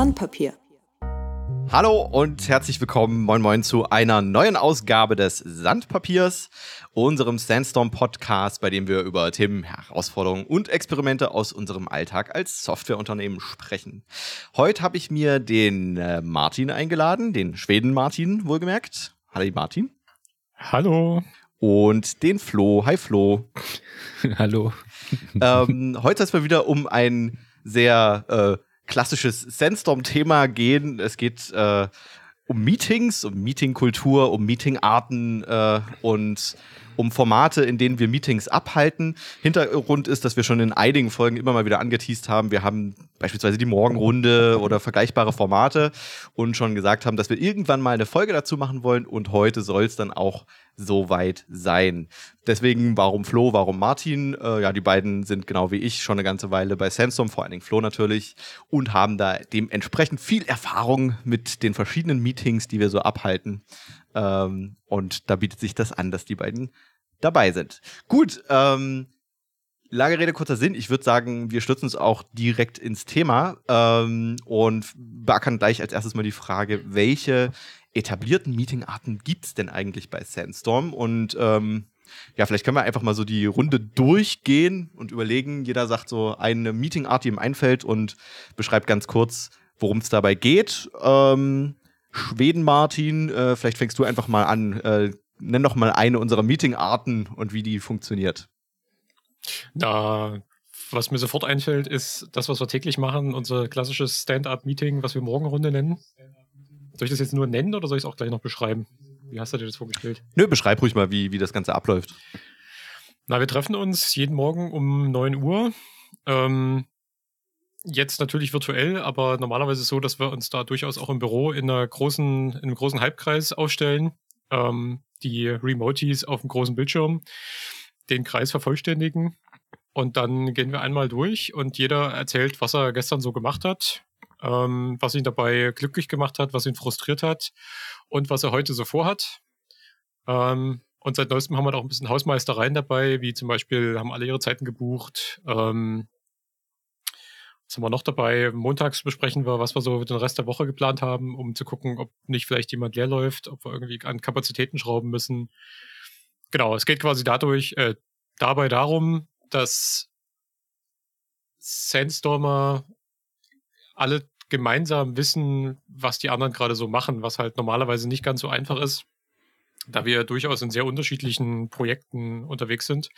Sandpapier. Hallo und herzlich willkommen, moin moin, zu einer neuen Ausgabe des Sandpapiers, unserem Sandstorm-Podcast, bei dem wir über Themen, Herausforderungen und Experimente aus unserem Alltag als Softwareunternehmen sprechen. Heute habe ich mir den äh, Martin eingeladen, den Schweden-Martin wohlgemerkt. Hallo Martin. Hallo. Und den Flo. Hi Flo. Hallo. Ähm, heute soll es mal wieder um ein sehr äh, klassisches Sandstorm-Thema gehen. Es geht äh, um Meetings, um Meetingkultur, um Meetingarten äh, und um Formate, in denen wir Meetings abhalten. Hintergrund ist, dass wir schon in einigen Folgen immer mal wieder angeteased haben. Wir haben beispielsweise die Morgenrunde oder vergleichbare Formate und schon gesagt haben, dass wir irgendwann mal eine Folge dazu machen wollen und heute soll es dann auch soweit sein. Deswegen, warum Flo, warum Martin? Äh, ja, die beiden sind genau wie ich schon eine ganze Weile bei Sandstorm, vor allen Dingen Flo natürlich, und haben da dementsprechend viel Erfahrung mit den verschiedenen Meetings, die wir so abhalten. Ähm, und da bietet sich das an, dass die beiden dabei sind. Gut, ähm, lange Rede, kurzer Sinn. Ich würde sagen, wir stürzen uns auch direkt ins Thema ähm, und beackern gleich als erstes mal die Frage, welche etablierten Meetingarten gibt es denn eigentlich bei Sandstorm? Und ähm, ja, vielleicht können wir einfach mal so die Runde durchgehen und überlegen. Jeder sagt so eine Meetingart, die ihm einfällt und beschreibt ganz kurz, worum es dabei geht. Ähm, Schweden, Martin, äh, vielleicht fängst du einfach mal an. Äh, nenn doch mal eine unserer Meetingarten und wie die funktioniert. Na, was mir sofort einfällt, ist das, was wir täglich machen, unser klassisches Stand-up-Meeting, was wir Morgenrunde nennen. Soll ich das jetzt nur nennen oder soll ich es auch gleich noch beschreiben? Wie hast du dir das vorgestellt? Nö, beschreib ruhig mal, wie, wie das Ganze abläuft. Na, wir treffen uns jeden Morgen um 9 Uhr. Ähm, jetzt natürlich virtuell, aber normalerweise so, dass wir uns da durchaus auch im Büro in, einer großen, in einem großen Halbkreis aufstellen. Ähm, die Remotees auf dem großen Bildschirm den Kreis vervollständigen. Und dann gehen wir einmal durch und jeder erzählt, was er gestern so gemacht hat ähm, was ihn dabei glücklich gemacht hat, was ihn frustriert hat und was er heute so vorhat. Ähm, und seit neuestem haben wir auch ein bisschen Hausmeistereien dabei, wie zum Beispiel haben alle ihre Zeiten gebucht. Ähm, was haben wir noch dabei? Montags besprechen wir, was wir so den Rest der Woche geplant haben, um zu gucken, ob nicht vielleicht jemand leer läuft, ob wir irgendwie an Kapazitäten schrauben müssen. Genau, es geht quasi dadurch, äh, dabei darum, dass Sandstormer alle gemeinsam wissen, was die anderen gerade so machen, was halt normalerweise nicht ganz so einfach ist, da wir durchaus in sehr unterschiedlichen Projekten unterwegs sind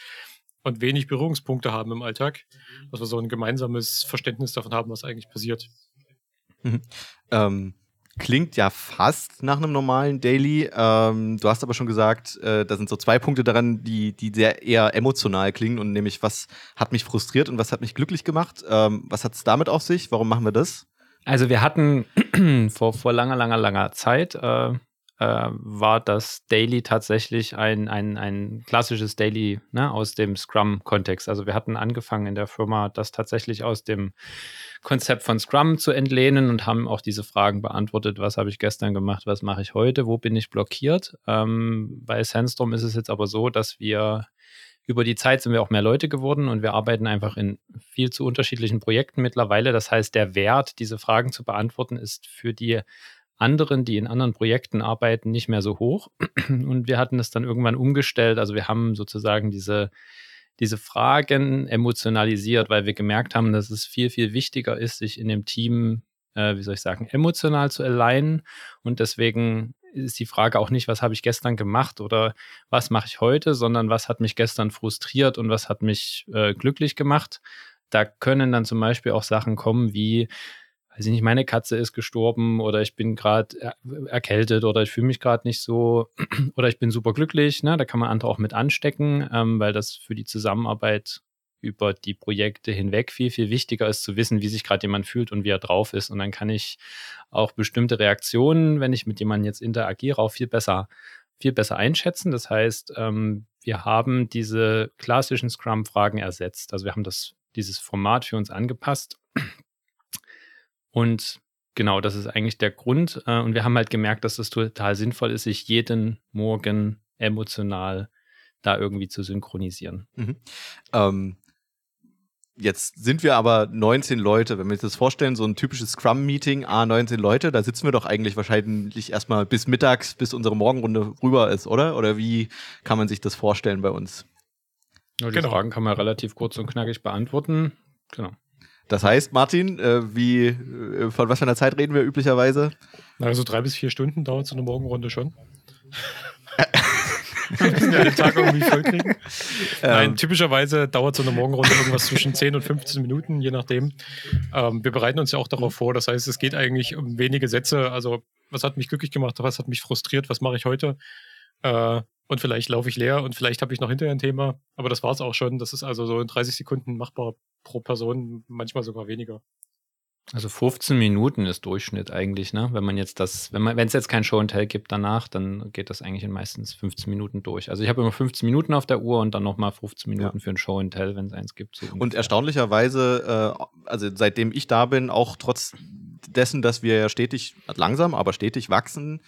und wenig Berührungspunkte haben im Alltag, dass wir so ein gemeinsames Verständnis davon haben, was eigentlich passiert. Mhm. Ähm, klingt ja fast nach einem normalen Daily. Ähm, du hast aber schon gesagt, äh, da sind so zwei Punkte daran, die, die sehr eher emotional klingen und nämlich, was hat mich frustriert und was hat mich glücklich gemacht. Ähm, was hat es damit auf sich? Warum machen wir das? Also wir hatten vor, vor langer, langer, langer Zeit äh, äh, war das Daily tatsächlich ein, ein, ein klassisches Daily ne, aus dem Scrum-Kontext. Also wir hatten angefangen in der Firma, das tatsächlich aus dem Konzept von Scrum zu entlehnen und haben auch diese Fragen beantwortet, was habe ich gestern gemacht, was mache ich heute, wo bin ich blockiert. Ähm, bei Sandstorm ist es jetzt aber so, dass wir über die Zeit sind wir auch mehr Leute geworden und wir arbeiten einfach in viel zu unterschiedlichen Projekten mittlerweile. Das heißt, der Wert, diese Fragen zu beantworten, ist für die anderen, die in anderen Projekten arbeiten, nicht mehr so hoch. Und wir hatten es dann irgendwann umgestellt. Also wir haben sozusagen diese diese Fragen emotionalisiert, weil wir gemerkt haben, dass es viel, viel wichtiger ist, sich in dem Team, äh, wie soll ich sagen, emotional zu alignen. Und deswegen ist die Frage auch nicht, was habe ich gestern gemacht oder was mache ich heute, sondern was hat mich gestern frustriert und was hat mich äh, glücklich gemacht. Da können dann zum Beispiel auch Sachen kommen wie, weiß ich nicht, meine Katze ist gestorben oder ich bin gerade erkältet oder ich fühle mich gerade nicht so oder ich bin super glücklich. Ne? Da kann man andere auch mit anstecken, ähm, weil das für die Zusammenarbeit über die Projekte hinweg viel, viel wichtiger ist zu wissen, wie sich gerade jemand fühlt und wie er drauf ist. Und dann kann ich auch bestimmte Reaktionen, wenn ich mit jemandem jetzt interagiere, auch viel besser, viel besser einschätzen. Das heißt, ähm, wir haben diese klassischen Scrum-Fragen ersetzt. Also wir haben das, dieses Format für uns angepasst und genau, das ist eigentlich der Grund. Äh, und wir haben halt gemerkt, dass es total sinnvoll ist, sich jeden Morgen emotional da irgendwie zu synchronisieren. Mhm. Ähm, Jetzt sind wir aber 19 Leute. Wenn wir uns das vorstellen, so ein typisches Scrum-Meeting, A, 19 Leute, da sitzen wir doch eigentlich wahrscheinlich erstmal bis mittags, bis unsere Morgenrunde rüber ist, oder? Oder wie kann man sich das vorstellen bei uns? Ja, die genau. Fragen kann man relativ kurz und knackig beantworten. Genau. Das heißt, Martin, äh, wie, äh, von was für einer Zeit reden wir üblicherweise? Also drei bis vier Stunden dauert so eine Morgenrunde schon. Wir müssen ja den Tag irgendwie vollkriegen. Ähm. Nein, typischerweise dauert so eine Morgenrunde irgendwas zwischen 10 und 15 Minuten, je nachdem. Ähm, wir bereiten uns ja auch darauf vor. Das heißt, es geht eigentlich um wenige Sätze. Also, was hat mich glücklich gemacht, was hat mich frustriert, was mache ich heute? Äh, und vielleicht laufe ich leer und vielleicht habe ich noch hinterher ein Thema. Aber das war es auch schon. Das ist also so in 30 Sekunden machbar pro Person, manchmal sogar weniger. Also 15 Minuten ist Durchschnitt eigentlich, ne? Wenn man jetzt das, wenn man, wenn es jetzt kein Show and Tell gibt danach, dann geht das eigentlich in meistens 15 Minuten durch. Also ich habe immer 15 Minuten auf der Uhr und dann nochmal 15 Minuten ja. für ein Show and Tell, wenn es eins gibt. So und erstaunlicherweise, äh, also seitdem ich da bin, auch trotz dessen, dass wir ja stetig, langsam, aber stetig wachsen,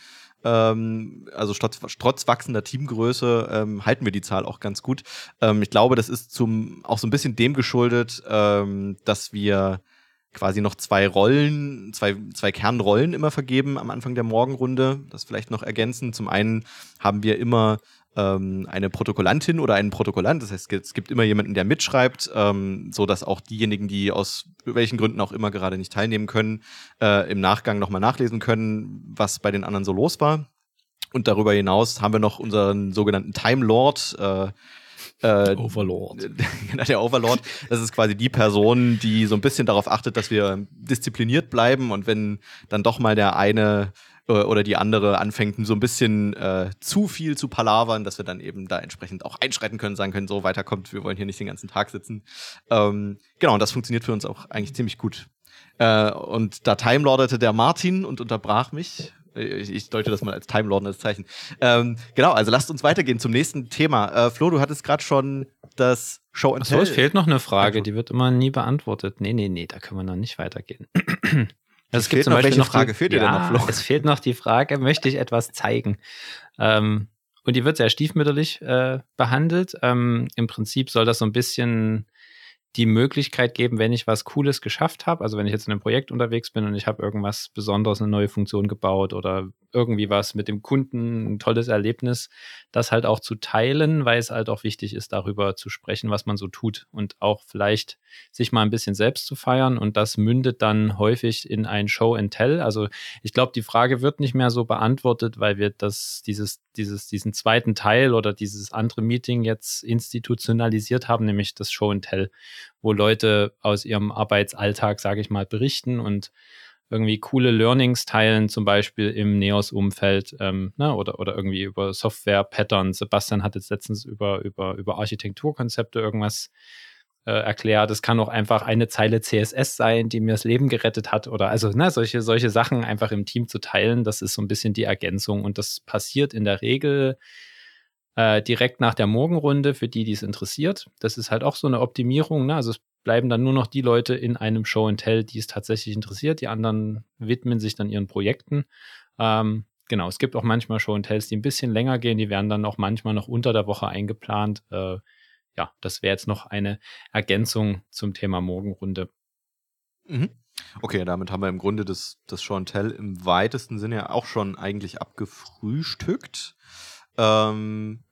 ähm, also trotz, trotz wachsender Teamgröße ähm, halten wir die Zahl auch ganz gut. Ähm, ich glaube, das ist zum auch so ein bisschen dem geschuldet, ähm, dass wir quasi noch zwei Rollen, zwei, zwei Kernrollen immer vergeben am Anfang der Morgenrunde. Das vielleicht noch ergänzen. Zum einen haben wir immer ähm, eine Protokollantin oder einen Protokollant. Das heißt, es gibt immer jemanden, der mitschreibt, ähm, so dass auch diejenigen, die aus welchen Gründen auch immer gerade nicht teilnehmen können, äh, im Nachgang nochmal nachlesen können, was bei den anderen so los war. Und darüber hinaus haben wir noch unseren sogenannten Time Lord, äh, äh, Overlord. Genau, der Overlord, das ist quasi die Person, die so ein bisschen darauf achtet, dass wir diszipliniert bleiben und wenn dann doch mal der eine äh, oder die andere anfängt, so ein bisschen äh, zu viel zu palavern, dass wir dann eben da entsprechend auch einschreiten können, sagen können, so weiterkommt, wir wollen hier nicht den ganzen Tag sitzen. Ähm, genau, und das funktioniert für uns auch eigentlich ziemlich gut. Äh, und da timelordete der Martin und unterbrach mich. Ich, ich deute das mal als Time als Zeichen. Ähm, genau, also lasst uns weitergehen zum nächsten Thema. Äh, Flo, du hattest gerade schon das Show and Achso, es fehlt noch eine Frage, die wird immer nie beantwortet. Nee, nee, nee, da können wir noch nicht weitergehen. Also es gibt zum noch, Beispiel noch Frage die, fehlt dir ja, denn noch, Flo? Es fehlt noch die Frage, möchte ich etwas zeigen? Ähm, und die wird sehr stiefmütterlich äh, behandelt. Ähm, Im Prinzip soll das so ein bisschen die Möglichkeit geben, wenn ich was Cooles geschafft habe, also wenn ich jetzt in einem Projekt unterwegs bin und ich habe irgendwas Besonderes, eine neue Funktion gebaut oder irgendwie was mit dem Kunden, ein tolles Erlebnis, das halt auch zu teilen, weil es halt auch wichtig ist, darüber zu sprechen, was man so tut und auch vielleicht sich mal ein bisschen selbst zu feiern und das mündet dann häufig in ein Show and Tell. Also ich glaube, die Frage wird nicht mehr so beantwortet, weil wir das, dieses, dieses, diesen zweiten Teil oder dieses andere Meeting jetzt institutionalisiert haben, nämlich das Show and Tell, wo Leute aus ihrem Arbeitsalltag, sage ich mal, berichten und irgendwie coole Learnings teilen, zum Beispiel im NEOS-Umfeld ähm, ne, oder, oder irgendwie über Software-Patterns. Sebastian hat jetzt letztens über, über, über Architekturkonzepte irgendwas äh, erklärt. Es kann auch einfach eine Zeile CSS sein, die mir das Leben gerettet hat oder also ne, solche, solche Sachen einfach im Team zu teilen. Das ist so ein bisschen die Ergänzung und das passiert in der Regel äh, direkt nach der Morgenrunde für die, die es interessiert. Das ist halt auch so eine Optimierung. Ne? Also es bleiben dann nur noch die Leute in einem Show and Tell, die es tatsächlich interessiert. Die anderen widmen sich dann ihren Projekten. Ähm, genau, es gibt auch manchmal Show and Tells, die ein bisschen länger gehen. Die werden dann auch manchmal noch unter der Woche eingeplant. Äh, ja, das wäre jetzt noch eine Ergänzung zum Thema Morgenrunde. Mhm. Okay, damit haben wir im Grunde das, das Show and Tell im weitesten Sinne ja auch schon eigentlich abgefrühstückt. Ähm,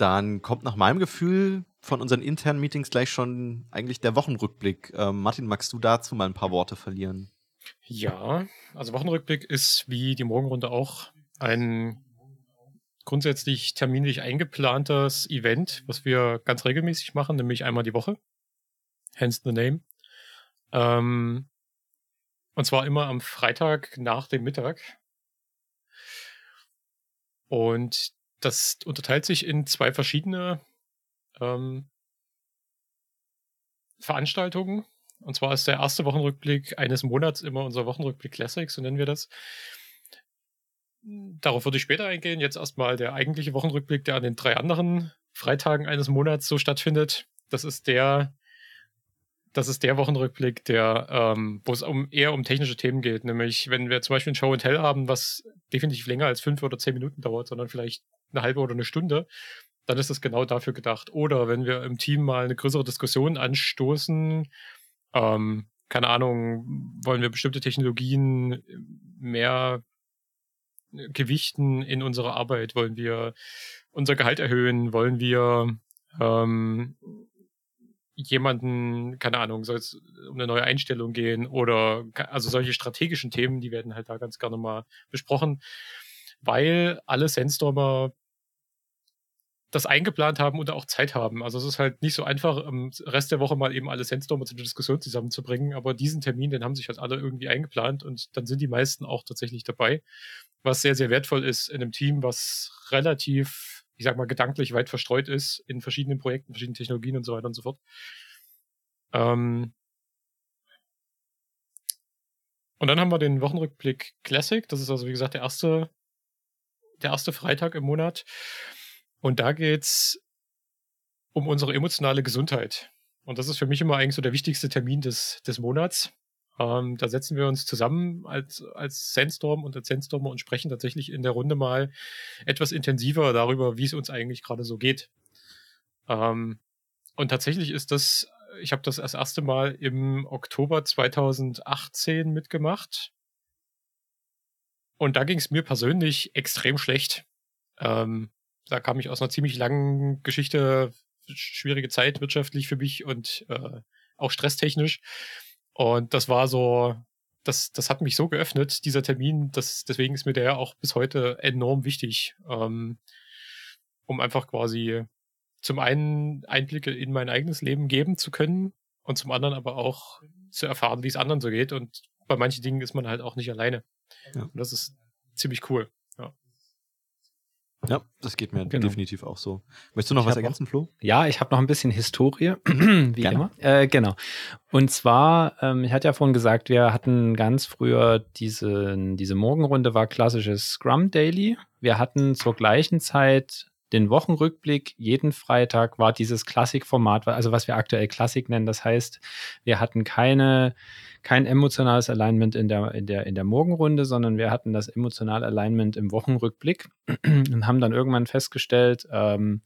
dann kommt nach meinem Gefühl von unseren internen Meetings gleich schon eigentlich der Wochenrückblick. Ähm, Martin, magst du dazu mal ein paar Worte verlieren? Ja, also Wochenrückblick ist wie die Morgenrunde auch ein grundsätzlich terminlich eingeplantes Event, was wir ganz regelmäßig machen, nämlich einmal die Woche. Hence the name. Ähm, und zwar immer am Freitag nach dem Mittag. Und das unterteilt sich in zwei verschiedene ähm, Veranstaltungen. Und zwar ist der erste Wochenrückblick eines Monats immer unser Wochenrückblick Classic, so nennen wir das. Darauf würde ich später eingehen. Jetzt erstmal der eigentliche Wochenrückblick, der an den drei anderen Freitagen eines Monats so stattfindet. Das ist der, das ist der Wochenrückblick, der, ähm, wo es um, eher um technische Themen geht. Nämlich, wenn wir zum Beispiel ein Show and Tell haben, was definitiv länger als fünf oder zehn Minuten dauert, sondern vielleicht eine halbe oder eine Stunde, dann ist das genau dafür gedacht. Oder wenn wir im Team mal eine größere Diskussion anstoßen, ähm, keine Ahnung, wollen wir bestimmte Technologien mehr gewichten in unserer Arbeit? Wollen wir unser Gehalt erhöhen? Wollen wir ähm, jemanden, keine Ahnung, soll es um eine neue Einstellung gehen oder also solche strategischen Themen, die werden halt da ganz gerne mal besprochen, weil alle Sandstormer das eingeplant haben und auch Zeit haben. Also es ist halt nicht so einfach, im Rest der Woche mal eben alle Sandstormer zu der Diskussion zusammenzubringen, aber diesen Termin, den haben sich halt alle irgendwie eingeplant und dann sind die meisten auch tatsächlich dabei, was sehr, sehr wertvoll ist in einem Team, was relativ ich sag mal, gedanklich weit verstreut ist in verschiedenen Projekten, verschiedenen Technologien und so weiter und so fort. Ähm und dann haben wir den Wochenrückblick Classic. Das ist also, wie gesagt, der erste, der erste Freitag im Monat. Und da geht's um unsere emotionale Gesundheit. Und das ist für mich immer eigentlich so der wichtigste Termin des, des Monats. Ähm, da setzen wir uns zusammen als, als Sandstorm und als Sandstormer und sprechen tatsächlich in der Runde mal etwas intensiver darüber, wie es uns eigentlich gerade so geht. Ähm, und tatsächlich ist das, ich habe das das erste Mal im Oktober 2018 mitgemacht. Und da ging es mir persönlich extrem schlecht. Ähm, da kam ich aus einer ziemlich langen Geschichte, schwierige Zeit wirtschaftlich für mich und äh, auch stresstechnisch. Und das war so, das, das hat mich so geöffnet, dieser Termin. Das, deswegen ist mir der auch bis heute enorm wichtig, ähm, um einfach quasi zum einen Einblicke in mein eigenes Leben geben zu können und zum anderen aber auch zu erfahren, wie es anderen so geht. Und bei manchen Dingen ist man halt auch nicht alleine. Ja. Und das ist ziemlich cool. Ja, das geht mir genau. definitiv auch so. Möchtest du noch ich was ergänzen, Flo? Ja, ich habe noch ein bisschen Historie, wie Gerne. immer. Äh, genau. Und zwar, ähm, ich hatte ja vorhin gesagt, wir hatten ganz früher diese, diese Morgenrunde war klassisches Scrum Daily. Wir hatten zur gleichen Zeit den Wochenrückblick. Jeden Freitag war dieses Klassikformat, also was wir aktuell Klassik nennen. Das heißt, wir hatten keine, kein emotionales Alignment in der, in, der, in der Morgenrunde, sondern wir hatten das emotionale Alignment im Wochenrückblick und haben dann irgendwann festgestellt, ähm,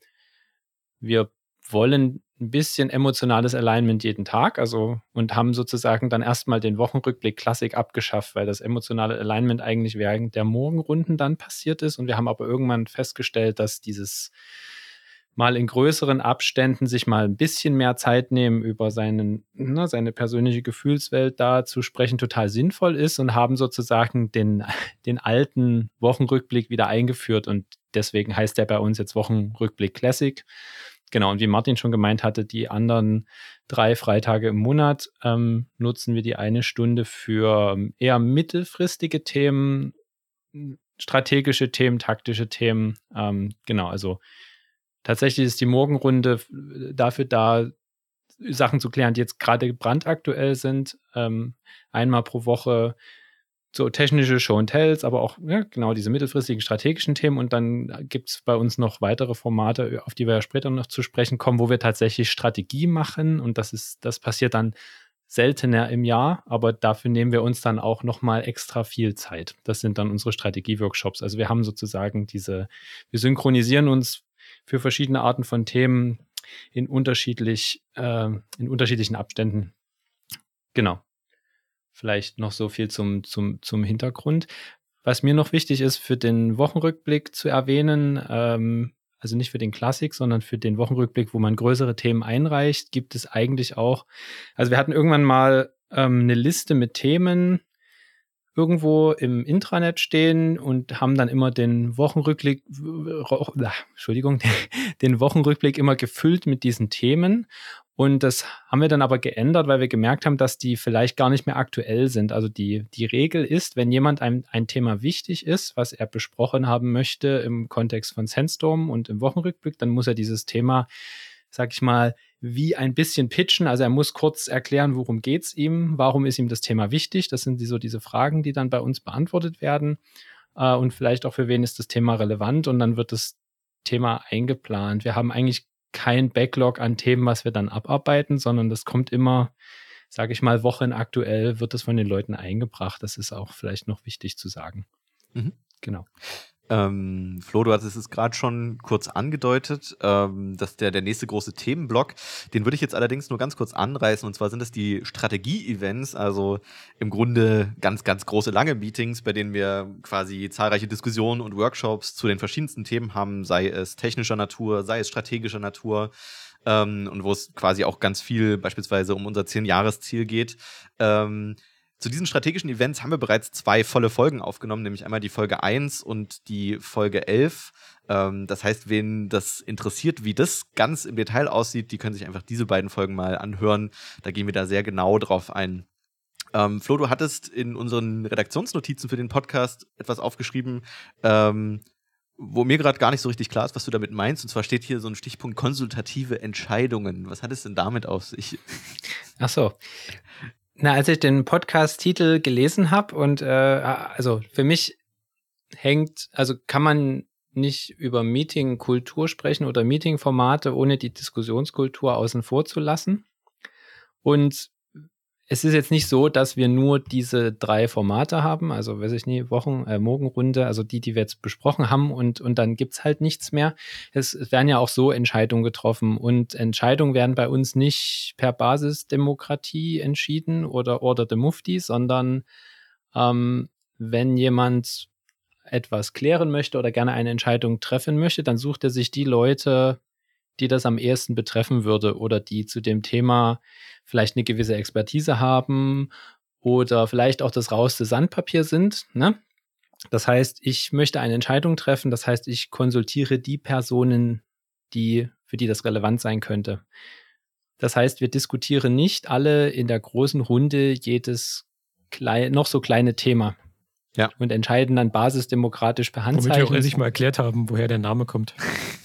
wir wollen ein bisschen emotionales Alignment jeden Tag, also und haben sozusagen dann erstmal den Wochenrückblick Klassik abgeschafft, weil das emotionale Alignment eigentlich während der Morgenrunden dann passiert ist. Und wir haben aber irgendwann festgestellt, dass dieses mal in größeren Abständen sich mal ein bisschen mehr Zeit nehmen, über seinen, ne, seine persönliche Gefühlswelt da zu sprechen, total sinnvoll ist und haben sozusagen den, den alten Wochenrückblick wieder eingeführt und deswegen heißt der bei uns jetzt Wochenrückblick Classic. Genau, und wie Martin schon gemeint hatte, die anderen drei Freitage im Monat ähm, nutzen wir die eine Stunde für ähm, eher mittelfristige Themen, strategische Themen, taktische Themen. Ähm, genau, also tatsächlich ist die Morgenrunde dafür da, Sachen zu klären, die jetzt gerade brandaktuell sind. Ähm, einmal pro Woche so technische Show and Tells, aber auch ja, genau diese mittelfristigen strategischen Themen. Und dann gibt es bei uns noch weitere Formate, auf die wir ja später noch zu sprechen kommen, wo wir tatsächlich Strategie machen. Und das ist, das passiert dann seltener im Jahr, aber dafür nehmen wir uns dann auch nochmal extra viel Zeit. Das sind dann unsere Strategie-Workshops. Also wir haben sozusagen diese, wir synchronisieren uns für verschiedene Arten von Themen in unterschiedlich, äh, in unterschiedlichen Abständen. Genau. Vielleicht noch so viel zum, zum, zum Hintergrund. Was mir noch wichtig ist, für den Wochenrückblick zu erwähnen, ähm, also nicht für den Klassik, sondern für den Wochenrückblick, wo man größere Themen einreicht, gibt es eigentlich auch, also wir hatten irgendwann mal ähm, eine Liste mit Themen irgendwo im Intranet stehen und haben dann immer den Wochenrückblick, äh, Entschuldigung, den Wochenrückblick immer gefüllt mit diesen Themen. Und das haben wir dann aber geändert, weil wir gemerkt haben, dass die vielleicht gar nicht mehr aktuell sind. Also die, die Regel ist, wenn jemand ein, ein Thema wichtig ist, was er besprochen haben möchte im Kontext von Sandstorm und im Wochenrückblick, dann muss er dieses Thema, sag ich mal, wie ein bisschen pitchen. Also er muss kurz erklären, worum geht's ihm, warum ist ihm das Thema wichtig. Das sind so diese Fragen, die dann bei uns beantwortet werden. Äh, und vielleicht auch für wen ist das Thema relevant. Und dann wird das Thema eingeplant. Wir haben eigentlich kein Backlog an Themen, was wir dann abarbeiten, sondern das kommt immer, sage ich mal, wochenaktuell wird das von den Leuten eingebracht. Das ist auch vielleicht noch wichtig zu sagen. Mhm. Genau. Ähm, Flo, du hattest es gerade schon kurz angedeutet, ähm, dass der, der nächste große Themenblock, den würde ich jetzt allerdings nur ganz kurz anreißen, und zwar sind es die Strategie-Events, also im Grunde ganz, ganz große lange Meetings, bei denen wir quasi zahlreiche Diskussionen und Workshops zu den verschiedensten Themen haben, sei es technischer Natur, sei es strategischer Natur, ähm, und wo es quasi auch ganz viel beispielsweise um unser Zehn-Jahres-Ziel geht. Ähm, zu diesen strategischen Events haben wir bereits zwei volle Folgen aufgenommen, nämlich einmal die Folge 1 und die Folge 11. Ähm, das heißt, wen das interessiert, wie das ganz im Detail aussieht, die können sich einfach diese beiden Folgen mal anhören. Da gehen wir da sehr genau drauf ein. Ähm, Flo, du hattest in unseren Redaktionsnotizen für den Podcast etwas aufgeschrieben, ähm, wo mir gerade gar nicht so richtig klar ist, was du damit meinst. Und zwar steht hier so ein Stichpunkt konsultative Entscheidungen. Was hat es denn damit auf sich? Ach so. Na, als ich den Podcast-Titel gelesen habe und äh, also für mich hängt, also kann man nicht über Meeting-Kultur sprechen oder Meeting-Formate, ohne die Diskussionskultur außen vor zu lassen. Und es ist jetzt nicht so, dass wir nur diese drei Formate haben, also weiß ich nie, Wochen, äh, Morgenrunde, also die, die wir jetzt besprochen haben und, und dann gibt's halt nichts mehr. Es werden ja auch so Entscheidungen getroffen und Entscheidungen werden bei uns nicht per Basisdemokratie entschieden oder Order the Mufti, sondern ähm, wenn jemand etwas klären möchte oder gerne eine Entscheidung treffen möchte, dann sucht er sich die Leute, die das am ehesten betreffen würde oder die zu dem Thema vielleicht eine gewisse Expertise haben oder vielleicht auch das rauste Sandpapier sind. Ne? Das heißt, ich möchte eine Entscheidung treffen. Das heißt, ich konsultiere die Personen, die, für die das relevant sein könnte. Das heißt, wir diskutieren nicht alle in der großen Runde jedes klein, noch so kleine Thema. Ja. Und entscheiden dann basisdemokratisch per Handzeichen. Womit wir auch endlich mal erklärt haben, woher der Name kommt.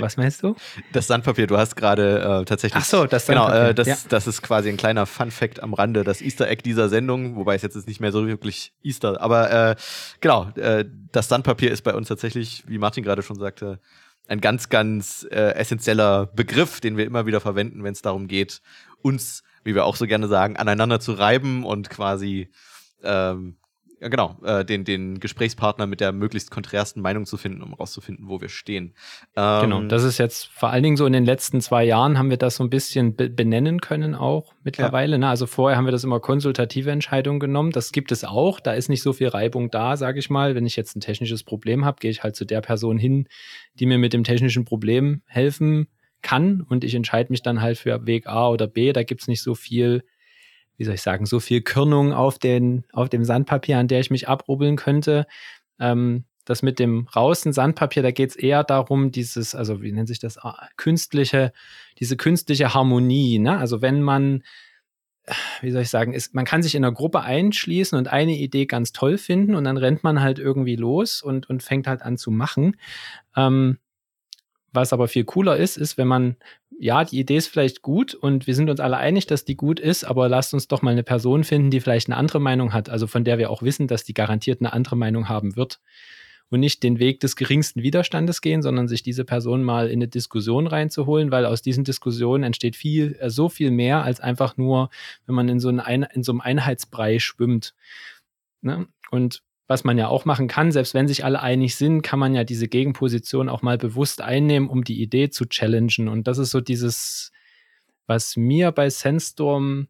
Was meinst du? Das Sandpapier, du hast gerade äh, tatsächlich. Ach so, das Sandpapier. Genau, äh, das, ja. das ist quasi ein kleiner Fun-Fact am Rande, das Easter Egg dieser Sendung, wobei es jetzt ist nicht mehr so wirklich Easter. Aber äh, genau, äh, das Sandpapier ist bei uns tatsächlich, wie Martin gerade schon sagte, ein ganz, ganz äh, essentieller Begriff, den wir immer wieder verwenden, wenn es darum geht, uns, wie wir auch so gerne sagen, aneinander zu reiben und quasi ähm, ja, genau, äh, den, den Gesprächspartner mit der möglichst konträrsten Meinung zu finden, um rauszufinden, wo wir stehen. Ähm, genau, das ist jetzt vor allen Dingen so in den letzten zwei Jahren haben wir das so ein bisschen be benennen können auch mittlerweile. Ja. Ne? Also vorher haben wir das immer konsultative Entscheidungen genommen. Das gibt es auch. Da ist nicht so viel Reibung da, sage ich mal. Wenn ich jetzt ein technisches Problem habe, gehe ich halt zu der Person hin, die mir mit dem technischen Problem helfen kann und ich entscheide mich dann halt für Weg A oder B. Da gibt es nicht so viel wie soll ich sagen, so viel Körnung auf, den, auf dem Sandpapier, an der ich mich abrubbeln könnte. Ähm, das mit dem raußen Sandpapier, da geht es eher darum, dieses, also wie nennt sich das, künstliche, diese künstliche Harmonie. Ne? Also wenn man, wie soll ich sagen, ist, man kann sich in einer Gruppe einschließen und eine Idee ganz toll finden und dann rennt man halt irgendwie los und, und fängt halt an zu machen. Ähm, was aber viel cooler ist, ist, wenn man, ja, die Idee ist vielleicht gut und wir sind uns alle einig, dass die gut ist, aber lasst uns doch mal eine Person finden, die vielleicht eine andere Meinung hat, also von der wir auch wissen, dass die garantiert eine andere Meinung haben wird. Und nicht den Weg des geringsten Widerstandes gehen, sondern sich diese Person mal in eine Diskussion reinzuholen, weil aus diesen Diskussionen entsteht viel, äh, so viel mehr als einfach nur, wenn man in so, ein, in so einem Einheitsbrei schwimmt. Ne? Und was man ja auch machen kann, selbst wenn sich alle einig sind, kann man ja diese Gegenposition auch mal bewusst einnehmen, um die Idee zu challengen. Und das ist so dieses, was mir bei Sandstorm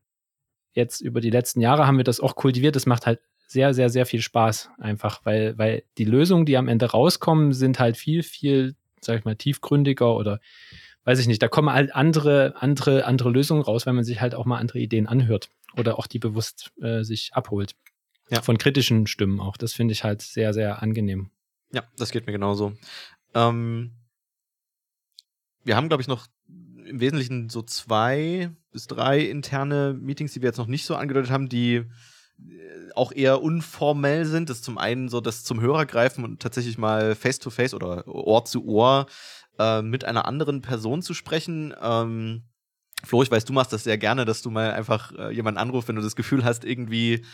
jetzt über die letzten Jahre haben wir das auch kultiviert. Das macht halt sehr, sehr, sehr viel Spaß einfach, weil, weil die Lösungen, die am Ende rauskommen, sind halt viel, viel, sag ich mal, tiefgründiger oder weiß ich nicht, da kommen halt andere, andere, andere Lösungen raus, wenn man sich halt auch mal andere Ideen anhört oder auch die bewusst äh, sich abholt. Ja. Von kritischen Stimmen auch. Das finde ich halt sehr, sehr angenehm. Ja, das geht mir genauso. Ähm, wir haben, glaube ich, noch im Wesentlichen so zwei bis drei interne Meetings, die wir jetzt noch nicht so angedeutet haben, die äh, auch eher unformell sind. Das ist zum einen so das zum Hörer greifen und tatsächlich mal face-to-face -face oder Ohr zu Ohr äh, mit einer anderen Person zu sprechen. Ähm, Flo, ich weiß, du machst das sehr gerne, dass du mal einfach äh, jemanden anrufst, wenn du das Gefühl hast, irgendwie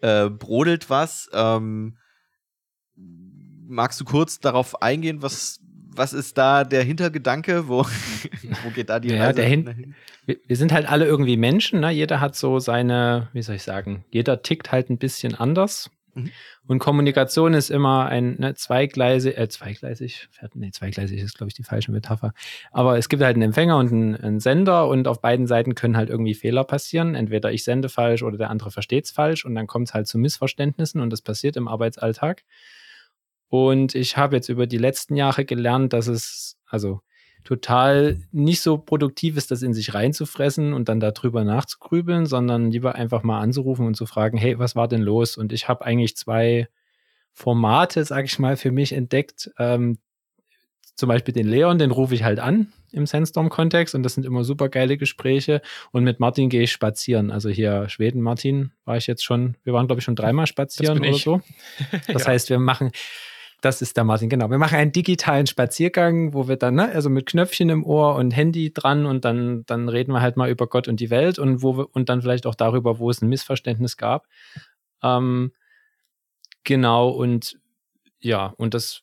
äh, brodelt was. Ähm, magst du kurz darauf eingehen, was, was ist da der Hintergedanke? Wo, wo geht da die ja, Reise hin? Wir sind halt alle irgendwie Menschen, ne? Jeder hat so seine, wie soll ich sagen, jeder tickt halt ein bisschen anders. Mhm. Und Kommunikation ist immer ein ne, zweigleisig, äh, zweigleisig, nee, zweigleisig ist, glaube ich, die falsche Metapher. Aber es gibt halt einen Empfänger und einen, einen, Sender und auf beiden Seiten können halt irgendwie Fehler passieren. Entweder ich sende falsch oder der andere versteht es falsch und dann kommt es halt zu Missverständnissen und das passiert im Arbeitsalltag. Und ich habe jetzt über die letzten Jahre gelernt, dass es, also total nicht so produktiv ist, das in sich reinzufressen und dann darüber nachzugrübeln, sondern lieber einfach mal anzurufen und zu fragen, hey, was war denn los? Und ich habe eigentlich zwei Formate, sag ich mal, für mich entdeckt. Ähm, zum Beispiel den Leon, den rufe ich halt an im Sandstorm-Kontext und das sind immer super geile Gespräche. Und mit Martin gehe ich spazieren. Also hier Schweden, Martin, war ich jetzt schon, wir waren, glaube ich, schon dreimal spazieren oder so. Das ja. heißt, wir machen das ist der Martin, genau. Wir machen einen digitalen Spaziergang, wo wir dann, ne, also mit Knöpfchen im Ohr und Handy dran und dann, dann reden wir halt mal über Gott und die Welt und wo wir, und dann vielleicht auch darüber, wo es ein Missverständnis gab. Ähm, genau, und ja, und das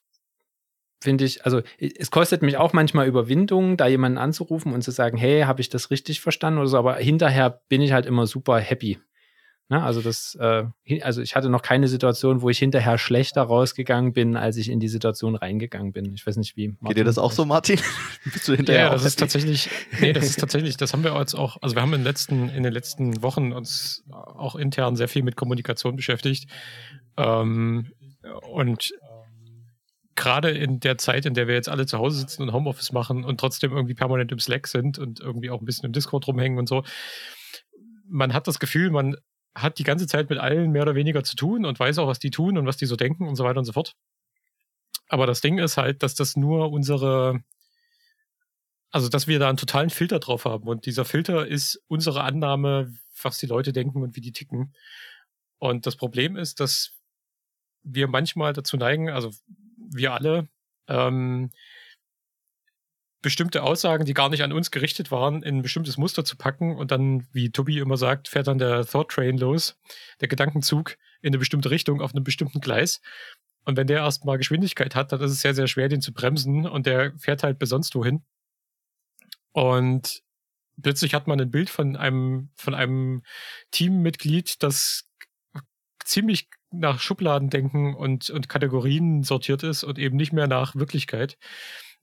finde ich, also es kostet mich auch manchmal Überwindung, da jemanden anzurufen und zu sagen, hey, habe ich das richtig verstanden oder so, aber hinterher bin ich halt immer super happy. Ne? Also das, äh, also ich hatte noch keine Situation, wo ich hinterher schlechter rausgegangen bin, als ich in die Situation reingegangen bin. Ich weiß nicht, wie. Martin Geht dir das auch so, Martin? Bist du hinterher? Ja, das ist tatsächlich, nee, das ist tatsächlich, das haben wir jetzt auch, also wir haben in den letzten, in den letzten Wochen uns auch intern sehr viel mit Kommunikation beschäftigt. Ähm, und gerade in der Zeit, in der wir jetzt alle zu Hause sitzen und Homeoffice machen und trotzdem irgendwie permanent im Slack sind und irgendwie auch ein bisschen im Discord rumhängen und so, man hat das Gefühl, man hat die ganze Zeit mit allen mehr oder weniger zu tun und weiß auch, was die tun und was die so denken und so weiter und so fort. Aber das Ding ist halt, dass das nur unsere, also dass wir da einen totalen Filter drauf haben. Und dieser Filter ist unsere Annahme, was die Leute denken und wie die ticken. Und das Problem ist, dass wir manchmal dazu neigen, also wir alle, ähm, bestimmte Aussagen, die gar nicht an uns gerichtet waren, in ein bestimmtes Muster zu packen und dann, wie Tobi immer sagt, fährt dann der Thought Train los, der Gedankenzug in eine bestimmte Richtung auf einem bestimmten Gleis. Und wenn der erstmal Geschwindigkeit hat, dann ist es sehr, sehr schwer, den zu bremsen und der fährt halt bis wohin. Und plötzlich hat man ein Bild von einem, von einem Teammitglied, das ziemlich nach Schubladendenken und, und Kategorien sortiert ist und eben nicht mehr nach Wirklichkeit.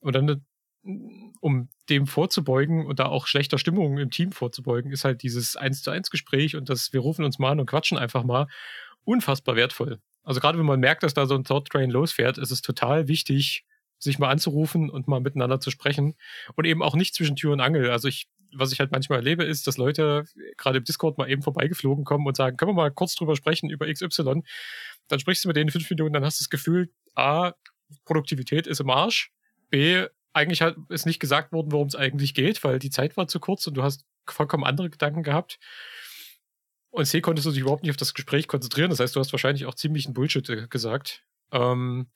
Und dann um dem vorzubeugen und da auch schlechter Stimmung im Team vorzubeugen, ist halt dieses eins zu eins Gespräch und das wir rufen uns mal an und quatschen einfach mal unfassbar wertvoll. Also gerade wenn man merkt, dass da so ein Thought Train losfährt, ist es total wichtig, sich mal anzurufen und mal miteinander zu sprechen und eben auch nicht zwischen Tür und Angel. Also ich, was ich halt manchmal erlebe, ist, dass Leute gerade im Discord mal eben vorbeigeflogen kommen und sagen, können wir mal kurz drüber sprechen über XY? Dann sprichst du mit denen fünf Minuten, dann hast du das Gefühl, A, Produktivität ist im Arsch, B, eigentlich hat, ist nicht gesagt worden, worum es eigentlich geht, weil die Zeit war zu kurz und du hast vollkommen andere Gedanken gehabt. Und C konntest du dich überhaupt nicht auf das Gespräch konzentrieren. Das heißt, du hast wahrscheinlich auch ziemlich einen Bullshit äh, gesagt. Ähm,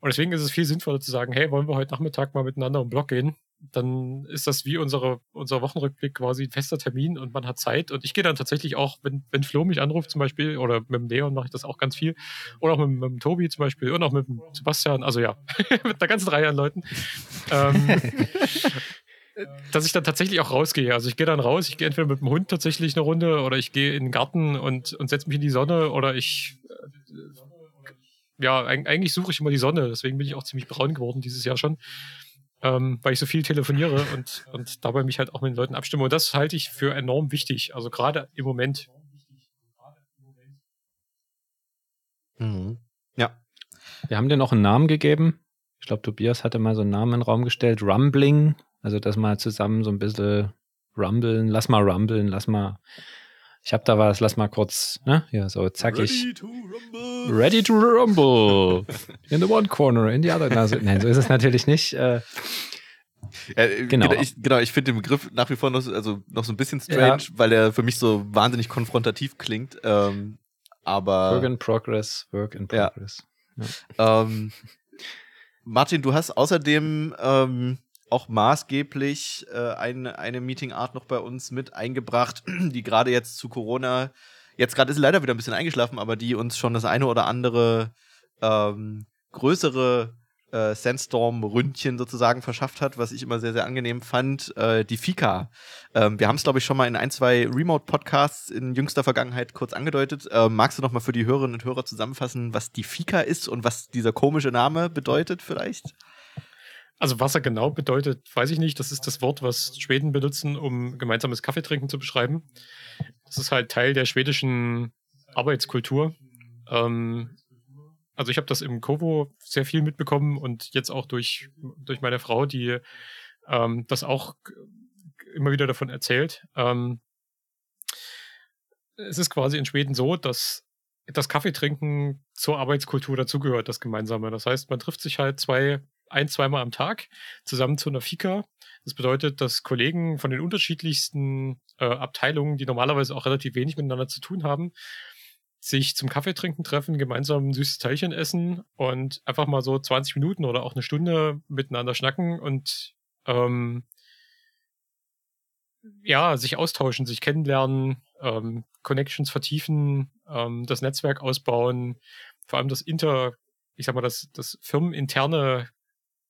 und deswegen ist es viel sinnvoller zu sagen, hey, wollen wir heute Nachmittag mal miteinander im Blog gehen? Dann ist das wie unsere, unser Wochenrückblick quasi ein fester Termin und man hat Zeit. Und ich gehe dann tatsächlich auch, wenn, wenn Flo mich anruft zum Beispiel, oder mit dem Leon mache ich das auch ganz viel, oder auch mit, mit dem Tobi zum Beispiel, und auch mit dem Sebastian, also ja, mit einer ganzen Reihe an Leuten. ähm, dass ich dann tatsächlich auch rausgehe. Also ich gehe dann raus, ich gehe entweder mit dem Hund tatsächlich eine Runde oder ich gehe in den Garten und, und setze mich in die Sonne oder ich äh, ja, eigentlich suche ich immer die Sonne, deswegen bin ich auch ziemlich braun geworden dieses Jahr schon ähm, weil ich so viel telefoniere und, und dabei mich halt auch mit den Leuten abstimme. Und das halte ich für enorm wichtig. Also gerade im Moment. Mhm. Ja. Wir haben dir noch einen Namen gegeben. Ich glaube, Tobias hatte mal so einen Namen in den Raum gestellt. Rumbling. Also, dass mal zusammen so ein bisschen rumbeln. Lass mal rumbeln. Lass mal ich habe da was, lass mal kurz, ne? Ja, so zackig. Ready to rumble. Ready to rumble. In the one corner, in the other. Also, nein, so ist es natürlich nicht. Äh, ja, genau. Ich, genau, ich finde den Begriff nach wie vor noch, also noch so ein bisschen strange, ja. weil er für mich so wahnsinnig konfrontativ klingt. Ähm, aber. Work in progress, work in progress. Ja. Ähm, Martin, du hast außerdem ähm, auch maßgeblich äh, eine, eine Meeting-Art noch bei uns mit eingebracht, die gerade jetzt zu Corona, jetzt gerade ist sie leider wieder ein bisschen eingeschlafen, aber die uns schon das eine oder andere ähm, größere äh, Sandstorm-Ründchen sozusagen verschafft hat, was ich immer sehr, sehr angenehm fand, äh, die Fika. Ähm, wir haben es, glaube ich, schon mal in ein, zwei Remote-Podcasts in jüngster Vergangenheit kurz angedeutet. Ähm, magst du noch mal für die Hörerinnen und Hörer zusammenfassen, was die Fika ist und was dieser komische Name bedeutet vielleicht? Also was er genau bedeutet, weiß ich nicht. Das ist das Wort, was Schweden benutzen, um gemeinsames Kaffeetrinken zu beschreiben. Das ist halt Teil der schwedischen Arbeitskultur. Ähm, also ich habe das im Kovo sehr viel mitbekommen und jetzt auch durch, durch meine Frau, die ähm, das auch immer wieder davon erzählt. Ähm, es ist quasi in Schweden so, dass das Kaffeetrinken zur Arbeitskultur dazugehört, das Gemeinsame. Das heißt, man trifft sich halt zwei, ein, zweimal am Tag zusammen zu einer Fika. Das bedeutet, dass Kollegen von den unterschiedlichsten äh, Abteilungen, die normalerweise auch relativ wenig miteinander zu tun haben, sich zum Kaffee trinken treffen, gemeinsam ein süßes Teilchen essen und einfach mal so 20 Minuten oder auch eine Stunde miteinander schnacken und ähm, ja, sich austauschen, sich kennenlernen, ähm, Connections vertiefen, ähm, das Netzwerk ausbauen, vor allem das Inter, ich sag mal, das, das firmeninterne,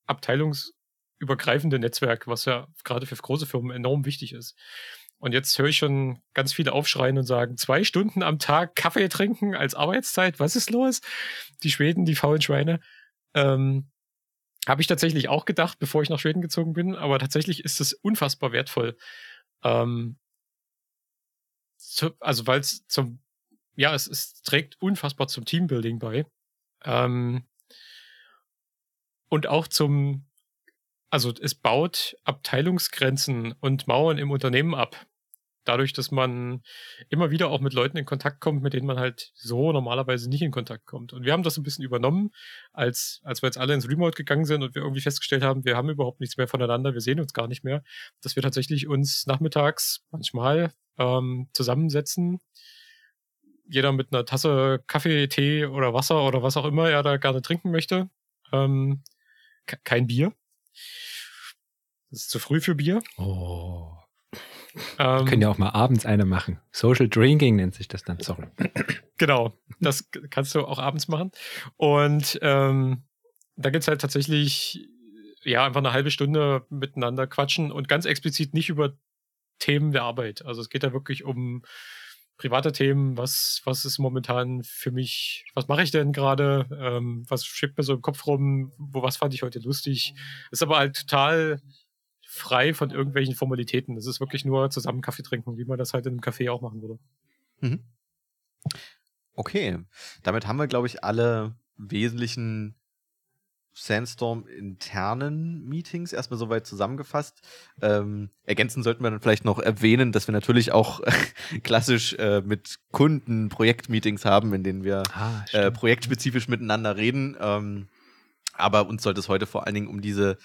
abteilungsübergreifende Netzwerk, was ja gerade für große Firmen enorm wichtig ist. Und jetzt höre ich schon ganz viele aufschreien und sagen, zwei Stunden am Tag Kaffee trinken als Arbeitszeit, was ist los? Die Schweden, die faulen Schweine. Ähm, Habe ich tatsächlich auch gedacht, bevor ich nach Schweden gezogen bin, aber tatsächlich ist es unfassbar wertvoll. Ähm, zu, also weil es zum, ja, es, es trägt unfassbar zum Teambuilding bei. Ähm, und auch zum, also es baut Abteilungsgrenzen und Mauern im Unternehmen ab dadurch, dass man immer wieder auch mit Leuten in Kontakt kommt, mit denen man halt so normalerweise nicht in Kontakt kommt. Und wir haben das ein bisschen übernommen, als, als wir jetzt alle ins Remote gegangen sind und wir irgendwie festgestellt haben, wir haben überhaupt nichts mehr voneinander, wir sehen uns gar nicht mehr, dass wir tatsächlich uns nachmittags manchmal ähm, zusammensetzen, jeder mit einer Tasse Kaffee, Tee oder Wasser oder was auch immer er da gerne trinken möchte. Ähm, kein Bier. Das ist zu früh für Bier. Oh. Ähm, Wir können ja auch mal abends eine machen. Social Drinking nennt sich das dann, sorry. Genau, das kannst du auch abends machen. Und ähm, da gibt es halt tatsächlich ja einfach eine halbe Stunde miteinander quatschen und ganz explizit nicht über Themen der Arbeit. Also es geht da wirklich um private Themen, was, was ist momentan für mich, was mache ich denn gerade, ähm, was schiebt mir so im Kopf rum, wo was fand ich heute lustig. Ist aber halt total frei von irgendwelchen Formalitäten. Das ist wirklich nur zusammen Kaffee trinken, wie man das halt in einem Café auch machen würde. Mhm. Okay, damit haben wir, glaube ich, alle wesentlichen Sandstorm-internen Meetings erstmal soweit zusammengefasst. Ähm, ergänzen sollten wir dann vielleicht noch erwähnen, dass wir natürlich auch klassisch äh, mit Kunden Projektmeetings haben, in denen wir ah, äh, projektspezifisch miteinander reden. Ähm, aber uns sollte es heute vor allen Dingen um diese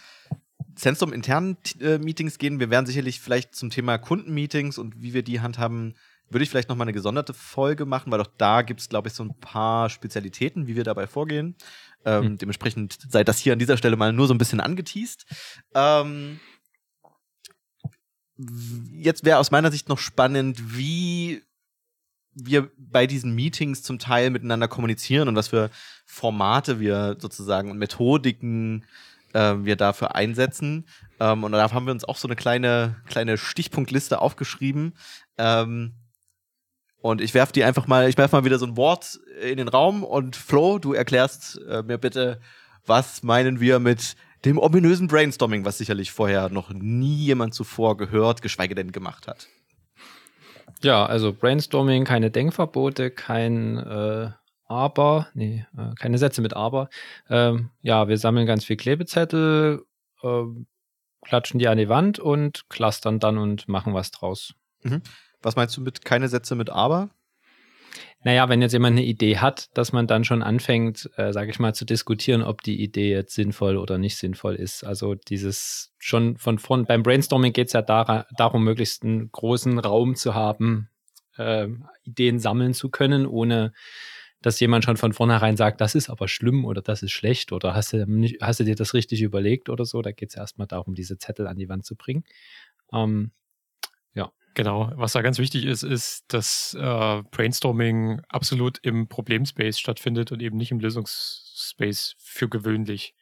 Sandstorm internen äh, Meetings gehen. Wir werden sicherlich vielleicht zum Thema Kundenmeetings und wie wir die handhaben, würde ich vielleicht noch mal eine gesonderte Folge machen, weil auch da gibt es, glaube ich, so ein paar Spezialitäten, wie wir dabei vorgehen. Ähm, hm. Dementsprechend sei das hier an dieser Stelle mal nur so ein bisschen angeteased. Ähm, jetzt wäre aus meiner Sicht noch spannend, wie wir bei diesen Meetings zum Teil miteinander kommunizieren und was für Formate wir sozusagen und Methodiken äh, wir dafür einsetzen. Ähm, und da haben wir uns auch so eine kleine, kleine Stichpunktliste aufgeschrieben. Ähm, und ich werfe die einfach mal, ich werfe mal wieder so ein Wort in den Raum und Flo, du erklärst äh, mir bitte, was meinen wir mit dem ominösen Brainstorming, was sicherlich vorher noch nie jemand zuvor gehört, geschweige denn gemacht hat. Ja, also Brainstorming, keine Denkverbote, kein äh, aber, nee, äh, keine Sätze mit aber. Ähm, ja, wir sammeln ganz viel Klebezettel, äh, klatschen die an die Wand und clustern dann und machen was draus. Mhm. Was meinst du mit keine Sätze mit aber? Naja, wenn jetzt jemand eine Idee hat, dass man dann schon anfängt, äh, sage ich mal, zu diskutieren, ob die Idee jetzt sinnvoll oder nicht sinnvoll ist. Also dieses schon von vorn, beim Brainstorming geht es ja dar darum, möglichst einen großen Raum zu haben, äh, Ideen sammeln zu können, ohne dass jemand schon von vornherein sagt, das ist aber schlimm oder das ist schlecht oder hast du, nicht, hast du dir das richtig überlegt oder so. Da geht es erstmal darum, diese Zettel an die Wand zu bringen. Ähm, ja. Genau, was da ganz wichtig ist, ist, dass äh, Brainstorming absolut im Problemspace stattfindet und eben nicht im Lösungsspace für gewöhnlich.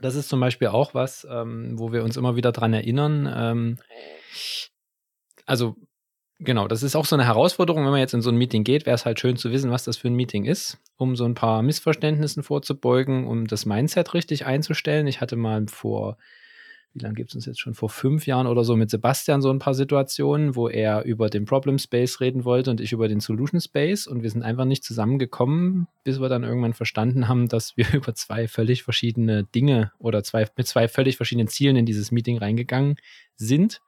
Das ist zum Beispiel auch was, ähm, wo wir uns immer wieder dran erinnern. Ähm, also Genau, das ist auch so eine Herausforderung, wenn man jetzt in so ein Meeting geht, wäre es halt schön zu wissen, was das für ein Meeting ist, um so ein paar Missverständnissen vorzubeugen, um das Mindset richtig einzustellen. Ich hatte mal vor, wie lange gibt es uns jetzt schon, vor fünf Jahren oder so mit Sebastian so ein paar Situationen, wo er über den Problem Space reden wollte und ich über den Solution Space. Und wir sind einfach nicht zusammengekommen, bis wir dann irgendwann verstanden haben, dass wir über zwei völlig verschiedene Dinge oder zwei, mit zwei völlig verschiedenen Zielen in dieses Meeting reingegangen sind.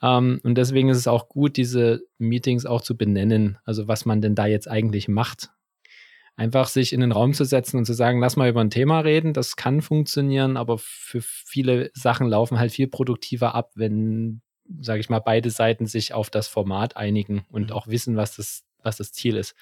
Ähm, und deswegen ist es auch gut, diese Meetings auch zu benennen, also was man denn da jetzt eigentlich macht. Einfach sich in den Raum zu setzen und zu sagen, lass mal über ein Thema reden, das kann funktionieren, aber für viele Sachen laufen halt viel produktiver ab, wenn, sage ich mal, beide Seiten sich auf das Format einigen und mhm. auch wissen, was das, was das Ziel ist.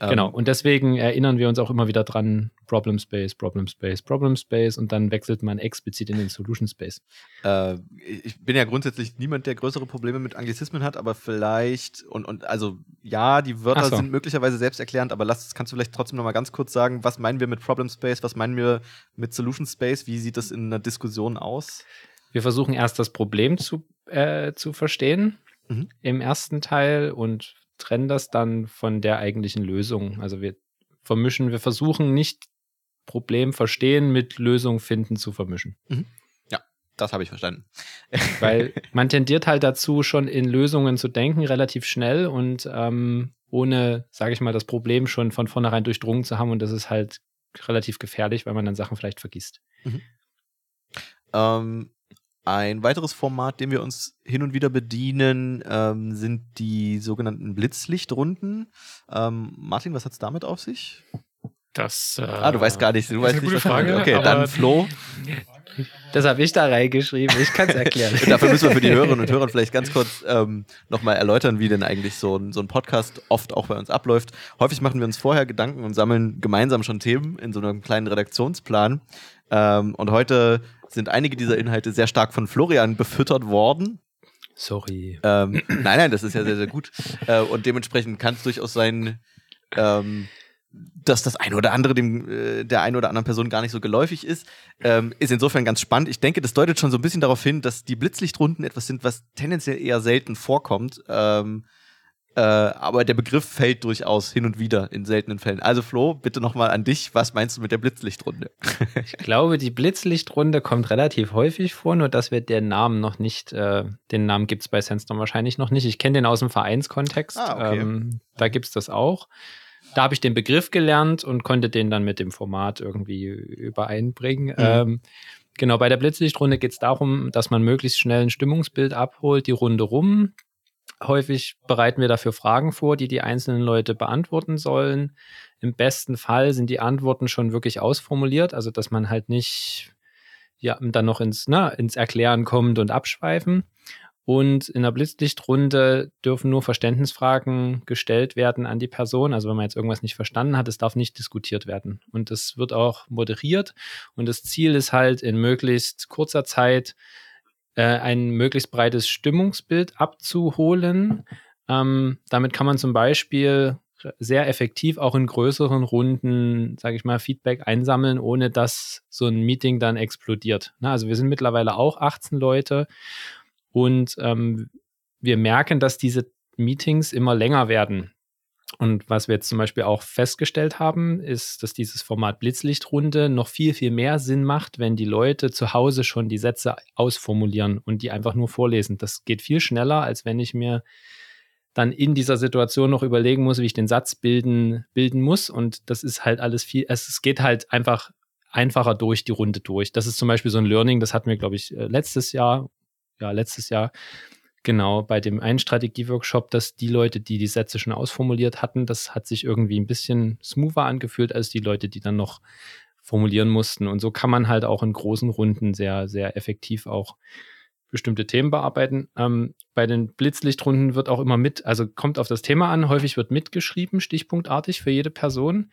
Genau. Ähm, und deswegen erinnern wir uns auch immer wieder dran, Problem Space, Problem Space, Problem Space und dann wechselt man explizit in den Solution Space. Äh, ich bin ja grundsätzlich niemand, der größere Probleme mit Anglizismen hat, aber vielleicht, und, und also ja, die Wörter so. sind möglicherweise selbsterklärend, aber lass, kannst du vielleicht trotzdem noch mal ganz kurz sagen, was meinen wir mit Problem Space, was meinen wir mit Solution Space, wie sieht das in einer Diskussion aus? Wir versuchen erst das Problem zu, äh, zu verstehen mhm. im ersten Teil und trennen das dann von der eigentlichen Lösung. Also wir vermischen, wir versuchen nicht Problem verstehen mit Lösung finden zu vermischen. Mhm. Ja, das habe ich verstanden. Weil man tendiert halt dazu, schon in Lösungen zu denken, relativ schnell und ähm, ohne, sage ich mal, das Problem schon von vornherein durchdrungen zu haben. Und das ist halt relativ gefährlich, weil man dann Sachen vielleicht vergisst. Mhm. Ähm, ein weiteres Format, dem wir uns hin und wieder bedienen, ähm, sind die sogenannten Blitzlichtrunden. Ähm, Martin, was hat es damit auf sich? Das, äh, ah, du weißt gar nicht. Du weißt nicht, gute Frage. Okay, dann Flo. Das habe ich da reingeschrieben. Ich kann es erklären. Dafür müssen wir für die Hörerinnen und Hörer vielleicht ganz kurz ähm, nochmal erläutern, wie denn eigentlich so ein, so ein Podcast oft auch bei uns abläuft. Häufig machen wir uns vorher Gedanken und sammeln gemeinsam schon Themen in so einem kleinen Redaktionsplan. Ähm, und heute sind einige dieser Inhalte sehr stark von Florian befüttert worden. Sorry. Ähm, nein, nein, das ist ja sehr, sehr gut. Äh, und dementsprechend kann es durchaus sein, ähm, dass das eine oder andere dem äh, der einen oder anderen Person gar nicht so geläufig ist, ähm, ist insofern ganz spannend. Ich denke, das deutet schon so ein bisschen darauf hin, dass die Blitzlichtrunden etwas sind, was tendenziell eher selten vorkommt. Ähm, äh, aber der Begriff fällt durchaus hin und wieder in seltenen Fällen. Also Flo, bitte nochmal an dich. Was meinst du mit der Blitzlichtrunde? ich glaube, die Blitzlichtrunde kommt relativ häufig vor, nur dass wir den Namen noch nicht, äh, den Namen gibt es bei Sandstorm wahrscheinlich noch nicht. Ich kenne den aus dem Vereinskontext. Ah, okay. ähm, da gibt es das auch. Da habe ich den Begriff gelernt und konnte den dann mit dem Format irgendwie übereinbringen. Mhm. Ähm, Genau, bei der Blitzlichtrunde geht es darum, dass man möglichst schnell ein Stimmungsbild abholt, die Runde rum, Häufig bereiten wir dafür Fragen vor, die die einzelnen Leute beantworten sollen. Im besten Fall sind die Antworten schon wirklich ausformuliert, also dass man halt nicht ja, dann noch ins, na, ne, ins Erklären kommt und abschweifen. Und in der Blitzlichtrunde dürfen nur Verständnisfragen gestellt werden an die Person. Also wenn man jetzt irgendwas nicht verstanden hat, es darf nicht diskutiert werden. Und es wird auch moderiert. Und das Ziel ist halt in möglichst kurzer Zeit ein möglichst breites Stimmungsbild abzuholen. Ähm, damit kann man zum Beispiel sehr effektiv auch in größeren Runden, sage ich mal, Feedback einsammeln, ohne dass so ein Meeting dann explodiert. Na, also wir sind mittlerweile auch 18 Leute und ähm, wir merken, dass diese Meetings immer länger werden. Und was wir jetzt zum Beispiel auch festgestellt haben, ist, dass dieses Format Blitzlichtrunde noch viel, viel mehr Sinn macht, wenn die Leute zu Hause schon die Sätze ausformulieren und die einfach nur vorlesen. Das geht viel schneller, als wenn ich mir dann in dieser Situation noch überlegen muss, wie ich den Satz bilden, bilden muss. Und das ist halt alles viel, es geht halt einfach einfacher durch die Runde durch. Das ist zum Beispiel so ein Learning, das hatten wir, glaube ich, äh, letztes Jahr, ja, letztes Jahr Genau, bei dem einen Strategieworkshop, dass die Leute, die die Sätze schon ausformuliert hatten, das hat sich irgendwie ein bisschen smoother angefühlt als die Leute, die dann noch formulieren mussten. Und so kann man halt auch in großen Runden sehr, sehr effektiv auch bestimmte Themen bearbeiten. Ähm, bei den Blitzlichtrunden wird auch immer mit, also kommt auf das Thema an, häufig wird mitgeschrieben, stichpunktartig für jede Person.